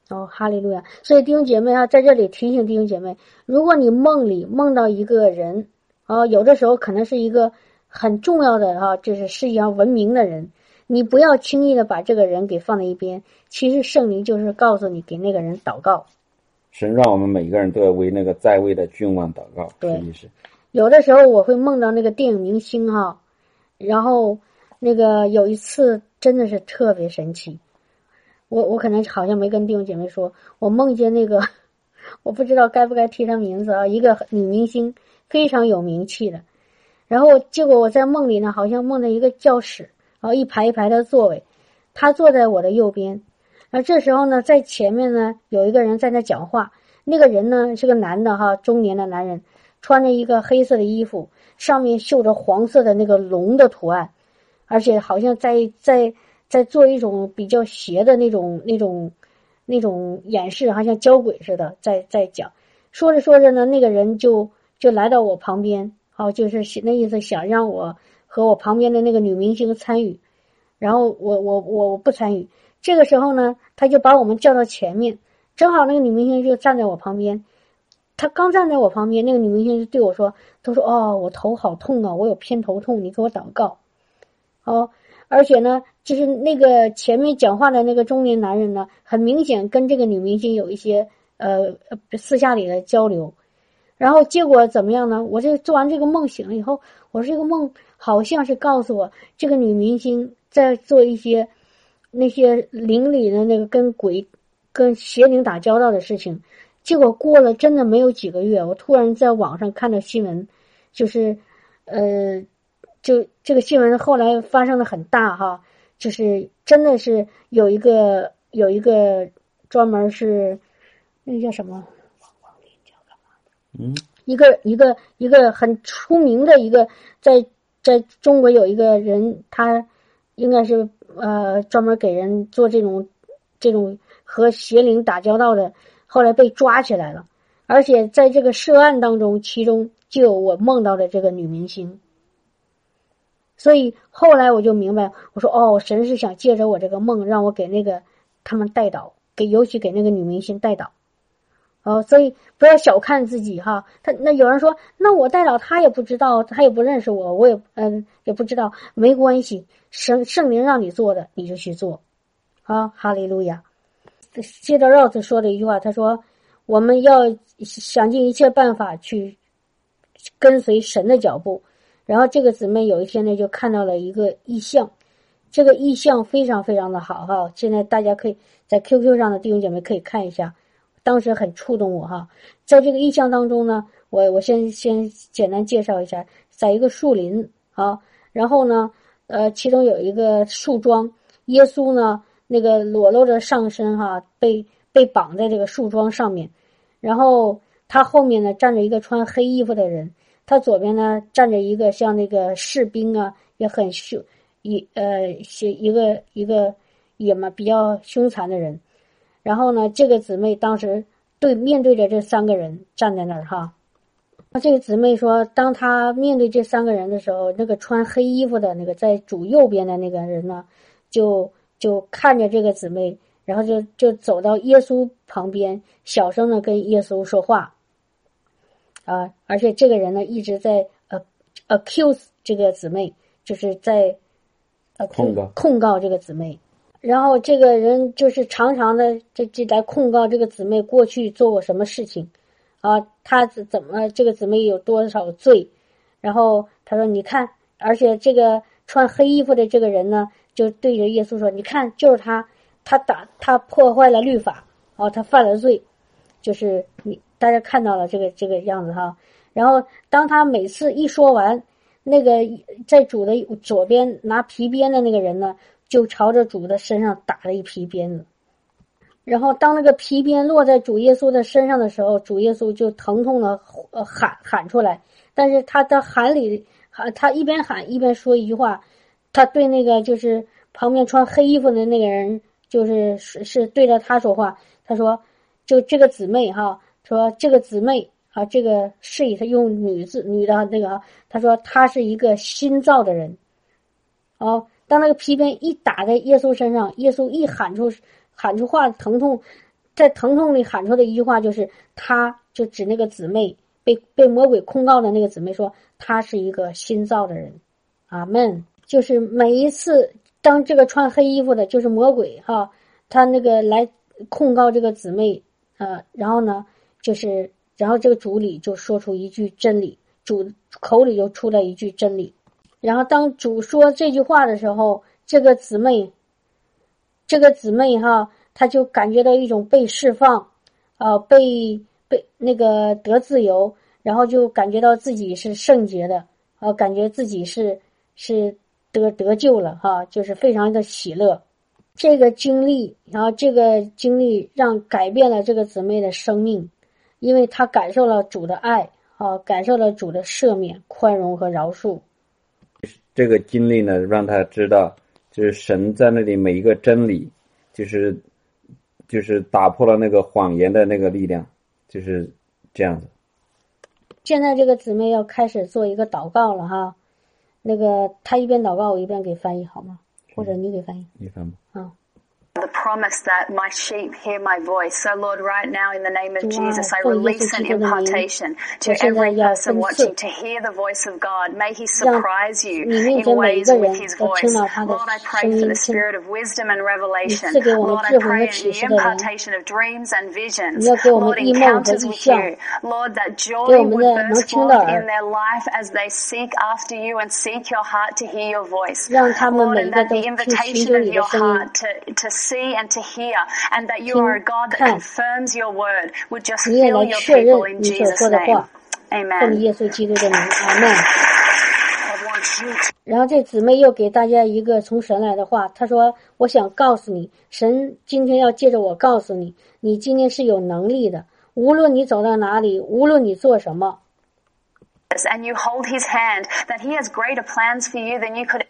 哦，哈利路亚！所以弟兄姐妹啊，在这里提醒弟兄姐妹，如果你梦里梦到一个人，啊，有的时候可能是一个很重要的啊，就是世界上闻名的人，你不要轻易的把这个人给放在一边。其实圣灵就是告诉你给那个人祷告。神让我们每个人都要为那个在位的君王祷告，对有的时候我会梦到那个电影明星哈，然后那个有一次真的是特别神奇，我我可能好像没跟弟兄姐妹说，我梦见那个 我不知道该不该提她名字啊，一个女明星非常有名气的，然后结果我在梦里呢，好像梦到一个教室，然后一排一排的座位，他坐在我的右边，然后这时候呢，在前面呢有一个人在那讲话，那个人呢是个男的哈，中年的男人。穿着一个黑色的衣服，上面绣着黄色的那个龙的图案，而且好像在在在做一种比较邪的那种那种那种演示，好像教鬼似的，在在讲。说着说着呢，那个人就就来到我旁边，好，就是那意思想让我和我旁边的那个女明星参与，然后我我我我不参与。这个时候呢，他就把我们叫到前面，正好那个女明星就站在我旁边。她刚站在我旁边，那个女明星就对我说：“她说哦，我头好痛啊，我有偏头痛，你给我祷告。”哦，而且呢，就是那个前面讲话的那个中年男人呢，很明显跟这个女明星有一些呃私下里的交流。然后结果怎么样呢？我这做完这个梦醒了以后，我这个梦好像是告诉我，这个女明星在做一些那些灵里的那个跟鬼、跟邪灵打交道的事情。结果过了真的没有几个月，我突然在网上看到新闻，就是呃，就这个新闻后来发生的很大哈，就是真的是有一个有一个专门是那个叫什么？嗯，一个一个一个很出名的一个，在在中国有一个人，他应该是呃专门给人做这种这种和邪灵打交道的，后来被抓起来了，而且在这个涉案当中，其中就有我梦到的这个女明星，所以后来我就明白，我说哦，神是想借着我这个梦，让我给那个他们带导，给尤其给那个女明星带导。哦，所以不要小看自己哈。他那有人说，那我带导他也不知道，他也不认识我，我也嗯也不知道，没关系，圣圣灵让你做的你就去做，啊，哈利路亚。接着 Rose 说的一句话，他说我们要想尽一切办法去跟随神的脚步。然后这个姊妹有一天呢，就看到了一个意象，这个意象非常非常的好哈。现在大家可以在 QQ 上的弟兄姐妹可以看一下。当时很触动我哈，在这个意象当中呢，我我先先简单介绍一下，在一个树林啊，然后呢，呃，其中有一个树桩，耶稣呢那个裸露着上身哈，被被绑在这个树桩上面，然后他后面呢站着一个穿黑衣服的人，他左边呢站着一个像那个士兵啊，也很凶一呃些一个一个也嘛比较凶残的人。然后呢，这个姊妹当时对面对着这三个人站在那儿哈。那这个姊妹说，当她面对这三个人的时候，那个穿黑衣服的那个在主右边的那个人呢，就就看着这个姊妹，然后就就走到耶稣旁边，小声的跟耶稣说话。啊，而且这个人呢一直在呃 accuse 这个姊妹，就是在呃控告控告这个姊妹。然后这个人就是常常的这这来控告这个姊妹过去做过什么事情，啊，他怎怎么这个姊妹有多少罪？然后他说：“你看，而且这个穿黑衣服的这个人呢，就对着耶稣说：‘你看，就是他，他打他破坏了律法，哦，他犯了罪，就是你大家看到了这个这个样子哈。’然后当他每次一说完，那个在主的左边拿皮鞭的那个人呢？”就朝着主的身上打了一皮鞭子，然后当那个皮鞭落在主耶稣的身上的时候，主耶稣就疼痛的喊喊出来，但是他的喊里喊他一边喊一边说一句话，他对那个就是旁边穿黑衣服的那个人，就是是是对着他说话，他说就这个姊妹哈，说这个姊妹啊，这个是以他用女字女的那个，他说他是一个新造的人，哦。当那个皮鞭一打在耶稣身上，耶稣一喊出喊出话，疼痛，在疼痛里喊出的一句话就是，他就指那个姊妹被被魔鬼控告的那个姊妹说，他是一个新造的人，阿门。就是每一次当这个穿黑衣服的，就是魔鬼哈，他那个来控告这个姊妹，呃，然后呢，就是然后这个主里就说出一句真理，主口里就出来一句真理。然后，当主说这句话的时候，这个姊妹，这个姊妹哈，她就感觉到一种被释放，呃，被被那个得自由，然后就感觉到自己是圣洁的，呃，感觉自己是是得得救了哈，就是非常的喜乐。这个经历，然后这个经历让改变了这个姊妹的生命，因为她感受了主的爱，啊，感受了主的赦免、宽容和饶恕。这个经历呢，让他知道，就是神在那里每一个真理，就是就是打破了那个谎言的那个力量，就是这样子。现在这个姊妹要开始做一个祷告了哈，那个她一边祷告，我一边给翻译好吗？或者你给翻译？你翻吧。啊。The promise that my sheep hear my voice. So, Lord, right now, in the name of Wow, Jesus, I for release Yesu an 基督的名，impartation to 我现在 every 要 person 分 watching 赐 to hear the voice of God. May He 让 surprise you 你面 in 前每一 ways 个 with 人 His 都 voice. 听到他的 Lord, I 声 pray for 音，the 听 spirit of wisdom and 你 revelation. 赐给我们 Lord, I 智慧和 pray 启 in 示 the 的灵，impartation of dreams and visions. 你要给我们 Lord, 异梦和 encounters 异 with 象。you. Lord, that 给 joy 我们 would 的能 burst 听的 forth 耳 in their life as they seek after you and seek your heart to hear your voice. 让他们 Lord, 每一 and 个 that 都 the 去寻 invitation 求 of 你的 your 声音，heart to, to see and to hear, and that you 听 are a God that 看，confirms your word, would just 你也 fill 来 your 确认 people in 你所 Jesus' 说的 name. Amen. 然后这姊妹又给大家一个从神来的话，她说：“我想告诉你，神今天要借着我告诉你，你今天是有能力的，无论你走到哪里，无论你做什么，And you hold his hand, that he has greater plans for you than you could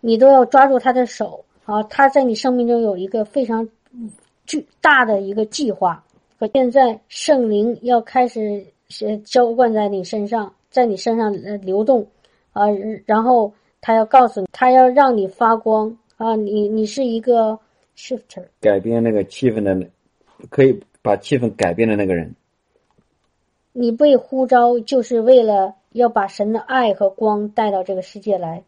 你都要抓住他的手啊！他在你生命中有一个非常巨大的一个计划。和现在圣灵要开始是浇灌在你身上，在你身上呃流动啊，然后他要告诉你，他要让你发光啊！你你是一个 shifter，改变那个气氛的，可以把气氛改变的那个人。你被呼召就是为了要把神的爱和光带到这个世界来。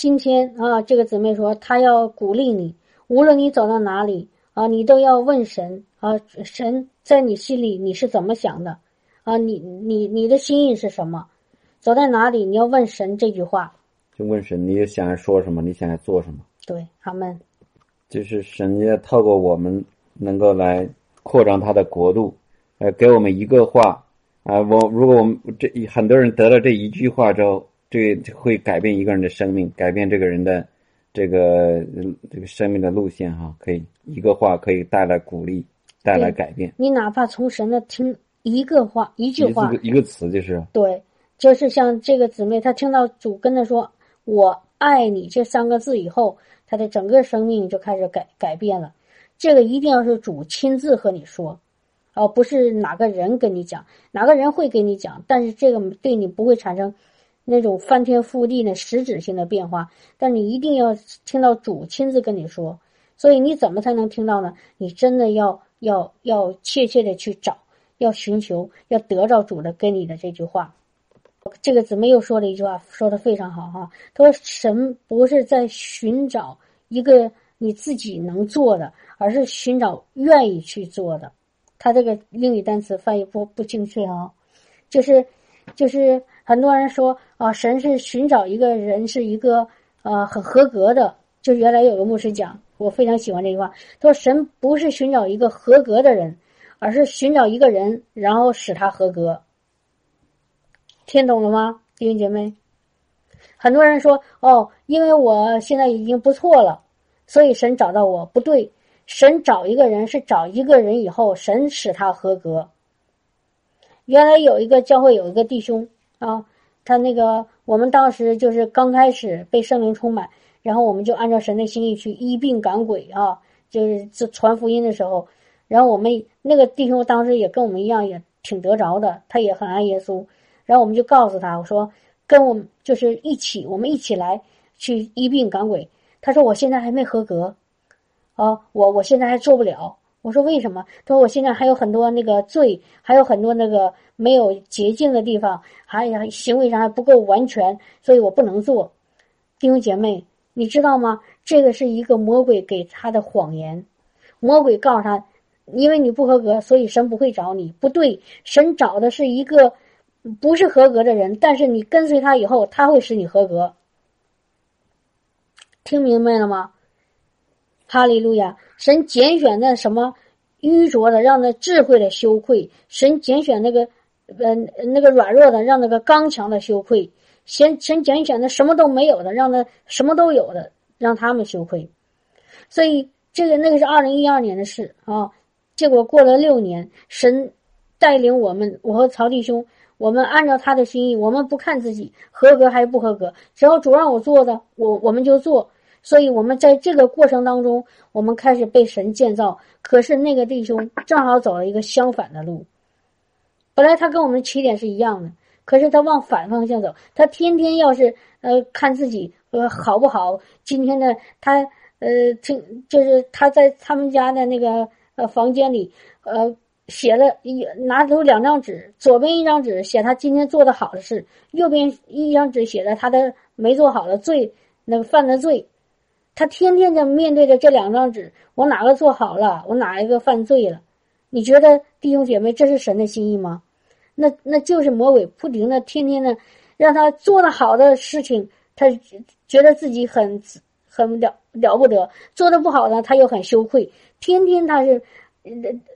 今天啊，这个姊妹说，她要鼓励你，无论你走到哪里啊，你都要问神啊，神在你心里你是怎么想的啊？你你你的心意是什么？走在哪里，你要问神这句话。就问神，你想要说什么？你想要做什么？对，阿门。就是神要透过我们能够来扩张他的国度，呃，给我们一个话啊、我如果我们这很多人得了这一句话之后，这会改变一个人的生命，改变这个人的这个这个生命的路线哈，可以一个话可以带来鼓励，带来改变。你哪怕从神那听一个话，一句一话个，一个词就是对，就是像这个姊妹，她听到主跟她说“我爱你”这三个字以后，她的整个生命就开始改改变了。这个一定要是主亲自和你说，哦、不是哪个人跟你讲，哪个人会跟你讲，但是这个对你不会产生那种翻天覆地的实质性的变化。但你一定要听到主亲自跟你说。所以你怎么才能听到呢？你真的要要要切切的去找，要寻求，要得到主的跟你的这句话。这个姊妹又说了一句话，说的非常好哈。她说：“神不是在寻找一个你自己能做的，而是寻找愿意去做的。”他这个英语单词翻译不不精确啊，就是就是很多人说啊，神是寻找一个人是一个呃很合格的。就原来有个牧师讲，我非常喜欢这句话，他说神不是寻找一个合格的人，而是寻找一个人，然后使他合格。听懂了吗，弟兄姐妹？很多人说哦，因为我现在已经不错了，所以神找到我。不对，神找一个人是找一个人以后，神使他合格。原来有一个教会有一个弟兄啊，他那个我们当时就是刚开始被圣灵充满，然后我们就按照神的心意去医病赶鬼啊，就是这传福音的时候，然后我们那个弟兄当时也跟我们一样，也挺得着的，他也很爱耶稣。然后我们就告诉他，我说跟我们就是一起，我们一起来去医病赶鬼。他说我现在还没合格，啊，我我现在还做不了。我说为什么？他说我现在还有很多那个罪，还有很多那个没有洁净的地方，还有行为上还不够完全，所以我不能做。弟兄姐妹，你知道吗？这个是一个魔鬼给他的谎言。魔鬼告诉他，因为你不合格，所以神不会找你。不对，神找的是一个不是合格的人，但是你跟随他以后，他会使你合格。听明白了吗？哈利路亚！神拣选那什么愚拙的，让那智慧的羞愧；神拣选那个呃那个软弱的，让那个刚强的羞愧；神神拣选的什么都没有的，让那什么都有的，让他们羞愧。所以这个那个是二零一二年的事啊，结果过了六年，神带领我们，我和曹弟兄，我们按照他的心意，我们不看自己合格还是不合格，只要主让我做的，我我们就做。所以，我们在这个过程当中，我们开始被神建造。可是那个弟兄正好走了一个相反的路。本来他跟我们起点是一样的，可是他往反方向走。他天天要是呃看自己呃好不好，今天的他呃，听就是他在他们家的那个呃房间里，呃，写了一拿出两张纸，左边一张纸写他今天做的好的事，右边一张纸写了他的没做好的罪，那个犯的罪。他天天就面对着这两张纸，我哪个做好了，我哪一个犯罪了？你觉得弟兄姐妹，这是神的心意吗？那那就是魔鬼不停的天天的让他做的好的事情，他觉得自己很很了了不得；做的不好呢，他又很羞愧。天天他是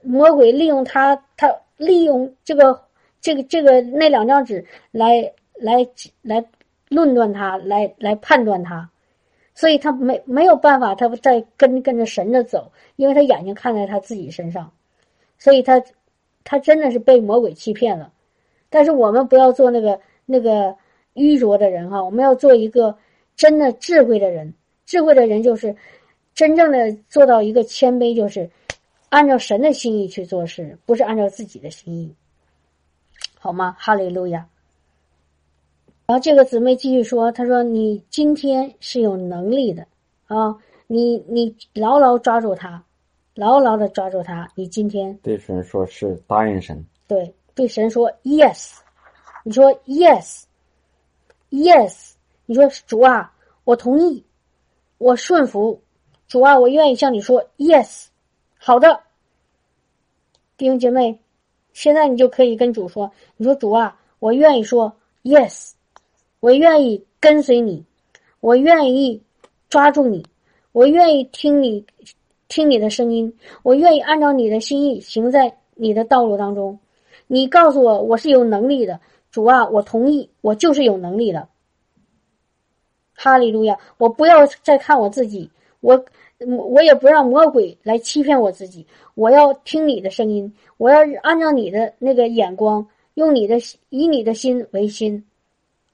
魔鬼利用他，他利用这个这个这个那两张纸来来来论断他，来来判断他。所以他没没有办法，他不再跟跟着神着走，因为他眼睛看在他自己身上，所以他他真的是被魔鬼欺骗了。但是我们不要做那个那个愚拙的人哈，我们要做一个真的智慧的人。智慧的人就是真正的做到一个谦卑，就是按照神的心意去做事，不是按照自己的心意，好吗？哈利路亚。然后这个姊妹继续说：“她说你今天是有能力的啊，你你牢牢抓住他，牢牢的抓住他。你今天对神说是答应神，对对神说 yes，你说 yes，yes，你说主啊，我同意，我顺服，主啊，我愿意向你说 yes，好的，弟兄姐妹，现在你就可以跟主说，你说主啊，我愿意说 yes。”我愿意跟随你，我愿意抓住你，我愿意听你听你的声音，我愿意按照你的心意行在你的道路当中。你告诉我我是有能力的，主啊，我同意，我就是有能力的。哈利路亚！我不要再看我自己，我我也不让魔鬼来欺骗我自己。我要听你的声音，我要按照你的那个眼光，用你的以你的心为心。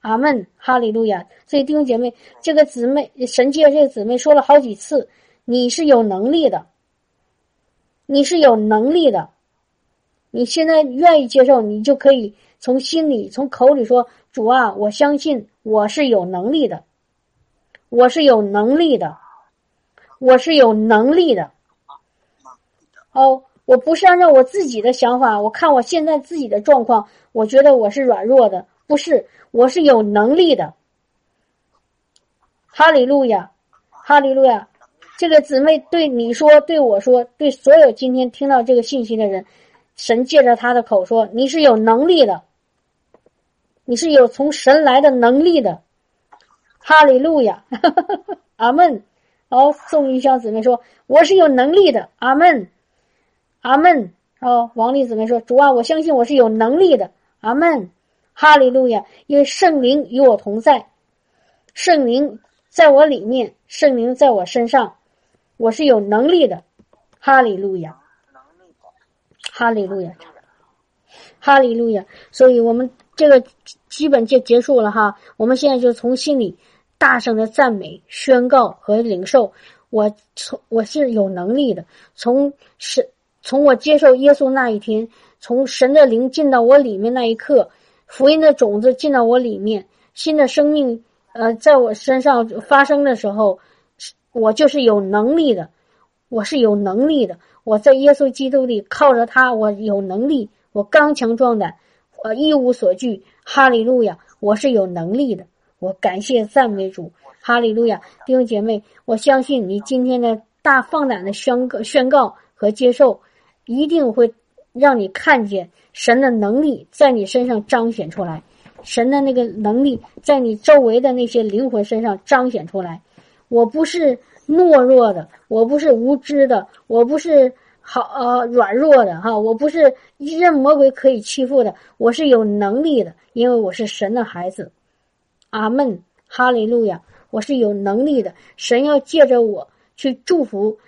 阿门，哈利路亚！所以弟兄姐妹，这个姊妹神借这个姊妹说了好几次，你是有能力的，你是有能力的。你现在愿意接受，你就可以从心里、从口里说：“主啊，我相信我是有能力的，我是有能力的，我是有能力的。”哦，我不是按照我自己的想法，我看我现在自己的状况，我觉得我是软弱的。不是，我是有能力的。哈利路亚，哈利路亚！这个姊妹对你说，对我说，对所有今天听到这个信息的人，神借着他的口说：“你是有能力的，你是有从神来的能力的。”哈利路亚，阿门。哦，宋玉香姊妹说：“我是有能力的。”阿门，阿门。哦，王丽姊妹说：“主啊，我相信我是有能力的。”阿门。哈利路亚！因为圣灵与我同在，圣灵在我里面，圣灵在我身上，我是有能力的。哈利路亚！哈利路亚！哈利路亚！所以我们这个基本就结束了哈。我们现在就从心里大声的赞美、宣告和领受。我从我是有能力的。从神从我接受耶稣那一天，从神的灵进到我里面那一刻。福音的种子进到我里面，新的生命，呃，在我身上发生的时候，我就是有能力的，我是有能力的。我在耶稣基督里靠着他，我有能力，我刚强壮胆，我一无所惧。哈利路亚，我是有能力的。我感谢赞美主，哈利路亚，弟兄姐妹，我相信你今天的大放胆的宣、宣告和接受，一定会让你看见。神的能力在你身上彰显出来，神的那个能力在你周围的那些灵魂身上彰显出来。我不是懦弱的，我不是无知的，我不是好呃软弱的哈，我不是任魔鬼可以欺负的，我是有能力的，因为我是神的孩子。阿门，哈利路亚，我是有能力的。神要借着我去祝福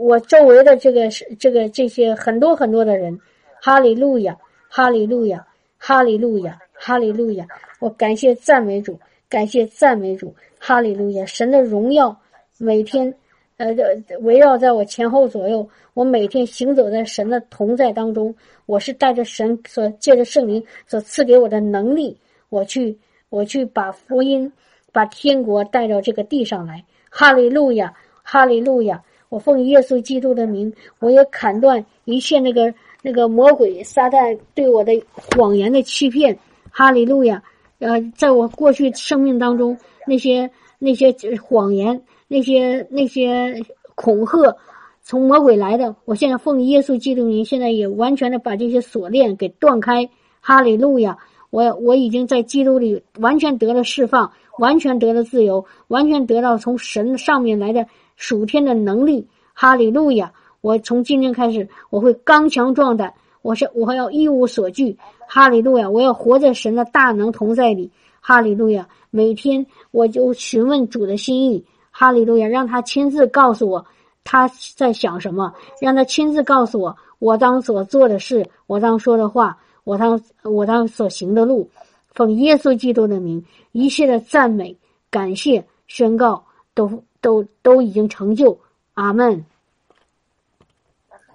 我周围的这个这个这些很多很多的人。哈利路亚。哈利路亚，哈利路亚，哈利路亚！我感谢赞美主，感谢赞美主，哈利路亚！神的荣耀每天，呃，围绕在我前后左右。我每天行走在神的同在当中。我是带着神所借着圣灵所赐给我的能力，我去，我去把福音，把天国带到这个地上来。哈利路亚！哈利路亚！我奉耶稣基督的名，我也砍断一切那个那个魔鬼撒旦对我的谎言的欺骗。哈利路亚！呃，在我过去生命当中，那些那些谎言，那些那些恐吓，从魔鬼来的，我现在奉耶稣基督名，现在也完全的把这些锁链给断开。哈利路亚！我我已经在基督里完全得了释放，完全得了自由，完全得到从神上面来的属天的能力。哈利路亚！我从今天开始，我会刚强壮胆，我是我还要一无所惧。哈利路亚！我要活在神的大能同在里。哈利路亚！每天我就询问主的心意。哈利路亚！让他亲自告诉我他在想什么，让他亲自告诉我我当所做的事，我当说的话。我当我当所行的路，奉耶稣基督的名，一切的赞美、感谢、宣告，都都都已经成就。阿门。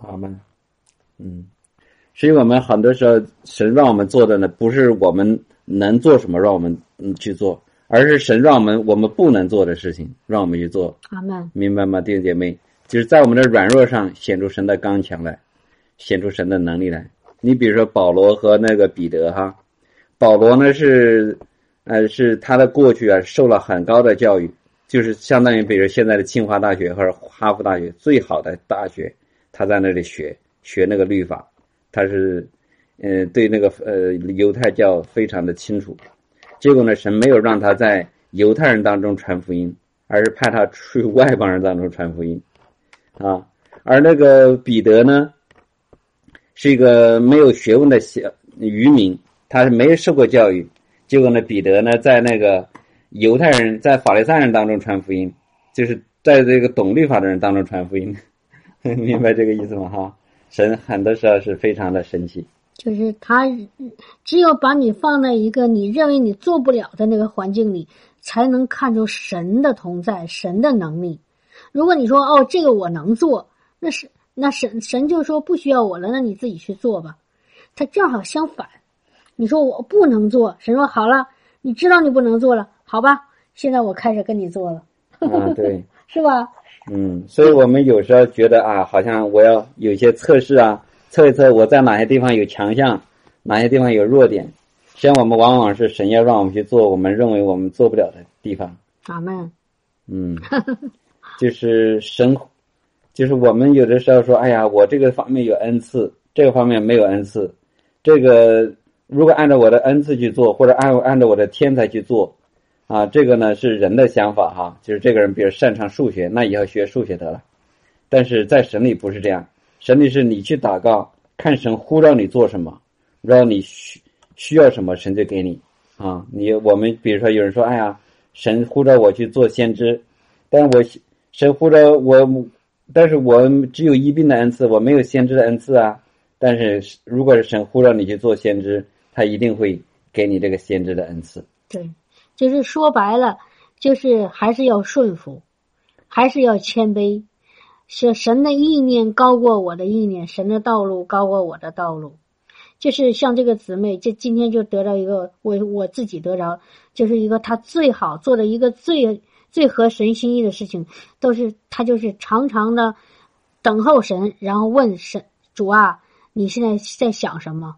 阿门。嗯，所以我们很多时候，神让我们做的呢，不是我们能做什么让我们嗯去做，而是神让我们我们不能做的事情让我们去做。阿门。明白吗，弟兄姐妹？就是在我们的软弱上显出神的刚强来，显出神的能力来。你比如说保罗和那个彼得哈，保罗呢是，呃，是他的过去啊受了很高的教育，就是相当于比如现在的清华大学或者哈佛大学最好的大学，他在那里学学那个律法，他是，呃，对那个呃犹太教非常的清楚，结果呢神没有让他在犹太人当中传福音，而是派他去外邦人当中传福音，啊，而那个彼得呢。是一个没有学问的小渔民，他是没有受过教育。结果呢，彼得呢，在那个犹太人在法利赛人当中传福音，就是在这个懂律法的人当中传福音，明白这个意思吗？哈，神很多时候是非常的神奇。就是他只有把你放在一个你认为你做不了的那个环境里，才能看出神的同在、神的能力。如果你说哦，这个我能做，那是。那神神就说不需要我了，那你自己去做吧。他正好相反，你说我不能做，神说好了，你知道你不能做了，好吧？现在我开始跟你做了。啊，对，是吧？嗯，所以我们有时候觉得啊，好像我要有一些测试啊，测一测我在哪些地方有强项，哪些地方有弱点。实际上，我们往往是神要让我们去做我们认为我们做不了的地方。阿门。嗯，就是神。就是我们有的时候说，哎呀，我这个方面有恩赐，这个方面没有恩赐。这个如果按照我的恩赐去做，或者按按照我的天才去做，啊，这个呢是人的想法哈。就是这个人比如擅长数学，那以后学数学得了。但是在神里不是这样，神里是你去祷告，看神呼召你做什么，让你需需要什么，神就给你啊。你我们比如说有人说，哎呀，神呼召我去做先知，但是我神呼召我。但是我只有一病的恩赐，我没有先知的恩赐啊。但是如果是神呼召你去做先知，他一定会给你这个先知的恩赐。对，就是说白了，就是还是要顺服，还是要谦卑。是神的意念高过我的意念，神的道路高过我的道路。就是像这个姊妹，就今天就得到一个我我自己得着，就是一个他最好做的一个最。最合神心意的事情，都是他就是常常的等候神，然后问神主啊，你现在在想什么？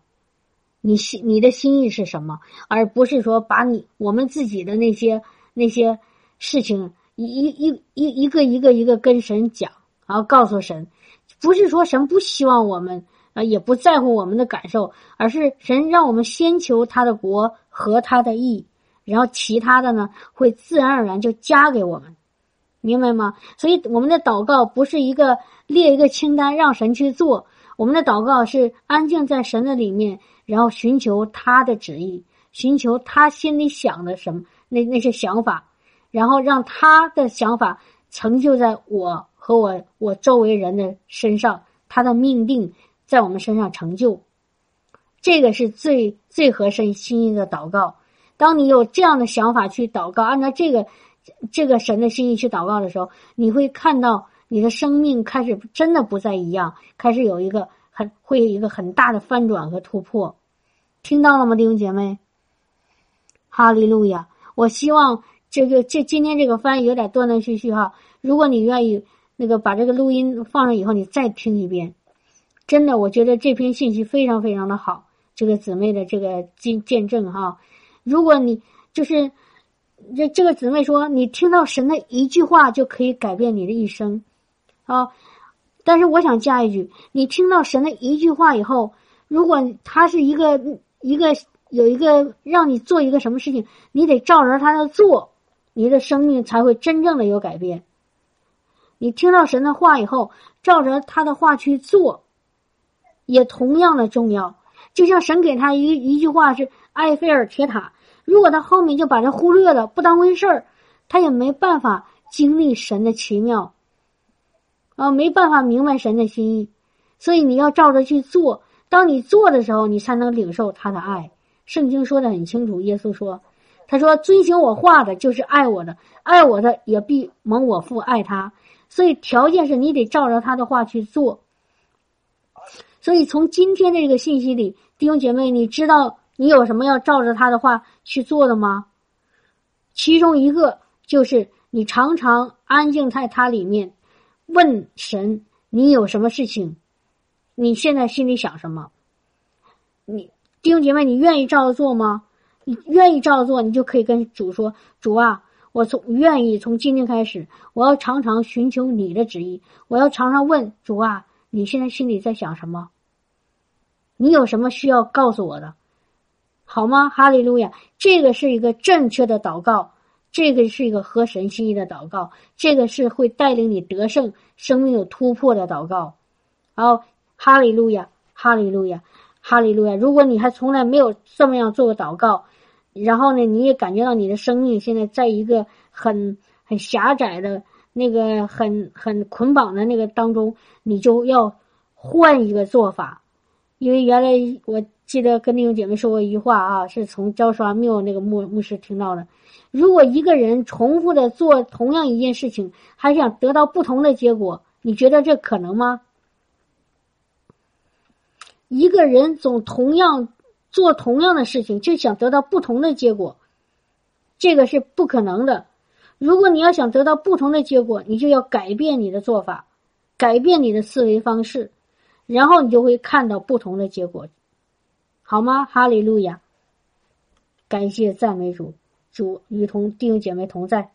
你心你的心意是什么？而不是说把你我们自己的那些那些事情一一一一个一个一个跟神讲，然后告诉神，不是说神不希望我们啊，也不在乎我们的感受，而是神让我们先求他的国和他的义。然后其他的呢，会自然而然就加给我们，明白吗？所以我们的祷告不是一个列一个清单让神去做，我们的祷告是安静在神的里面，然后寻求他的旨意，寻求他心里想的什么那那些想法，然后让他的想法成就在我和我我周围人的身上，他的命定在我们身上成就，这个是最最合神心意的祷告。当你有这样的想法去祷告，按照这个这个神的心意去祷告的时候，你会看到你的生命开始真的不再一样，开始有一个很会有一个很大的翻转和突破。听到了吗，弟兄姐妹？哈利路亚！我希望这个这今天这个翻译有点断断续续哈。如果你愿意那个把这个录音放上以后，你再听一遍，真的，我觉得这篇信息非常非常的好。这个姊妹的这个见见证哈，如果你就是这这个姊妹说，你听到神的一句话就可以改变你的一生啊。但是我想加一句，你听到神的一句话以后，如果他是一个一个有一个让你做一个什么事情，你得照着他的做，你的生命才会真正的有改变。你听到神的话以后，照着他的话去做，也同样的重要。就像神给他一一句话是埃菲尔铁塔，如果他后面就把这忽略了，不当回事儿，他也没办法经历神的奇妙，啊，没办法明白神的心意，所以你要照着去做。当你做的时候，你才能领受他的爱。圣经说的很清楚，耶稣说：“他说遵行我话的，就是爱我的，爱我的也必蒙我父爱他。”所以条件是你得照着他的话去做。所以从今天的这个信息里，弟兄姐妹，你知道你有什么要照着他的话去做的吗？其中一个就是你常常安静在他里面，问神你有什么事情，你现在心里想什么？你弟兄姐妹，你愿意照着做吗？你愿意照着做，你就可以跟主说：“主啊，我从愿意从今天开始，我要常常寻求你的旨意，我要常常问主啊，你现在心里在想什么？”你有什么需要告诉我的，好吗？哈利路亚！这个是一个正确的祷告，这个是一个合神心意的祷告，这个是会带领你得胜、生命有突破的祷告。好，哈利路亚，哈利路亚，哈利路亚！如果你还从来没有这么样做过祷告，然后呢，你也感觉到你的生命现在在一个很很狭窄的那个很很捆绑的那个当中，你就要换一个做法。因为原来我记得跟弟兄姐妹说过一句话啊，是从焦刷缪那个牧牧师听到的。如果一个人重复的做同样一件事情，还想得到不同的结果，你觉得这可能吗？一个人总同样做同样的事情，就想得到不同的结果，这个是不可能的。如果你要想得到不同的结果，你就要改变你的做法，改变你的思维方式。然后你就会看到不同的结果，好吗？哈利路亚！感谢赞美主，主与同弟兄姐妹同在。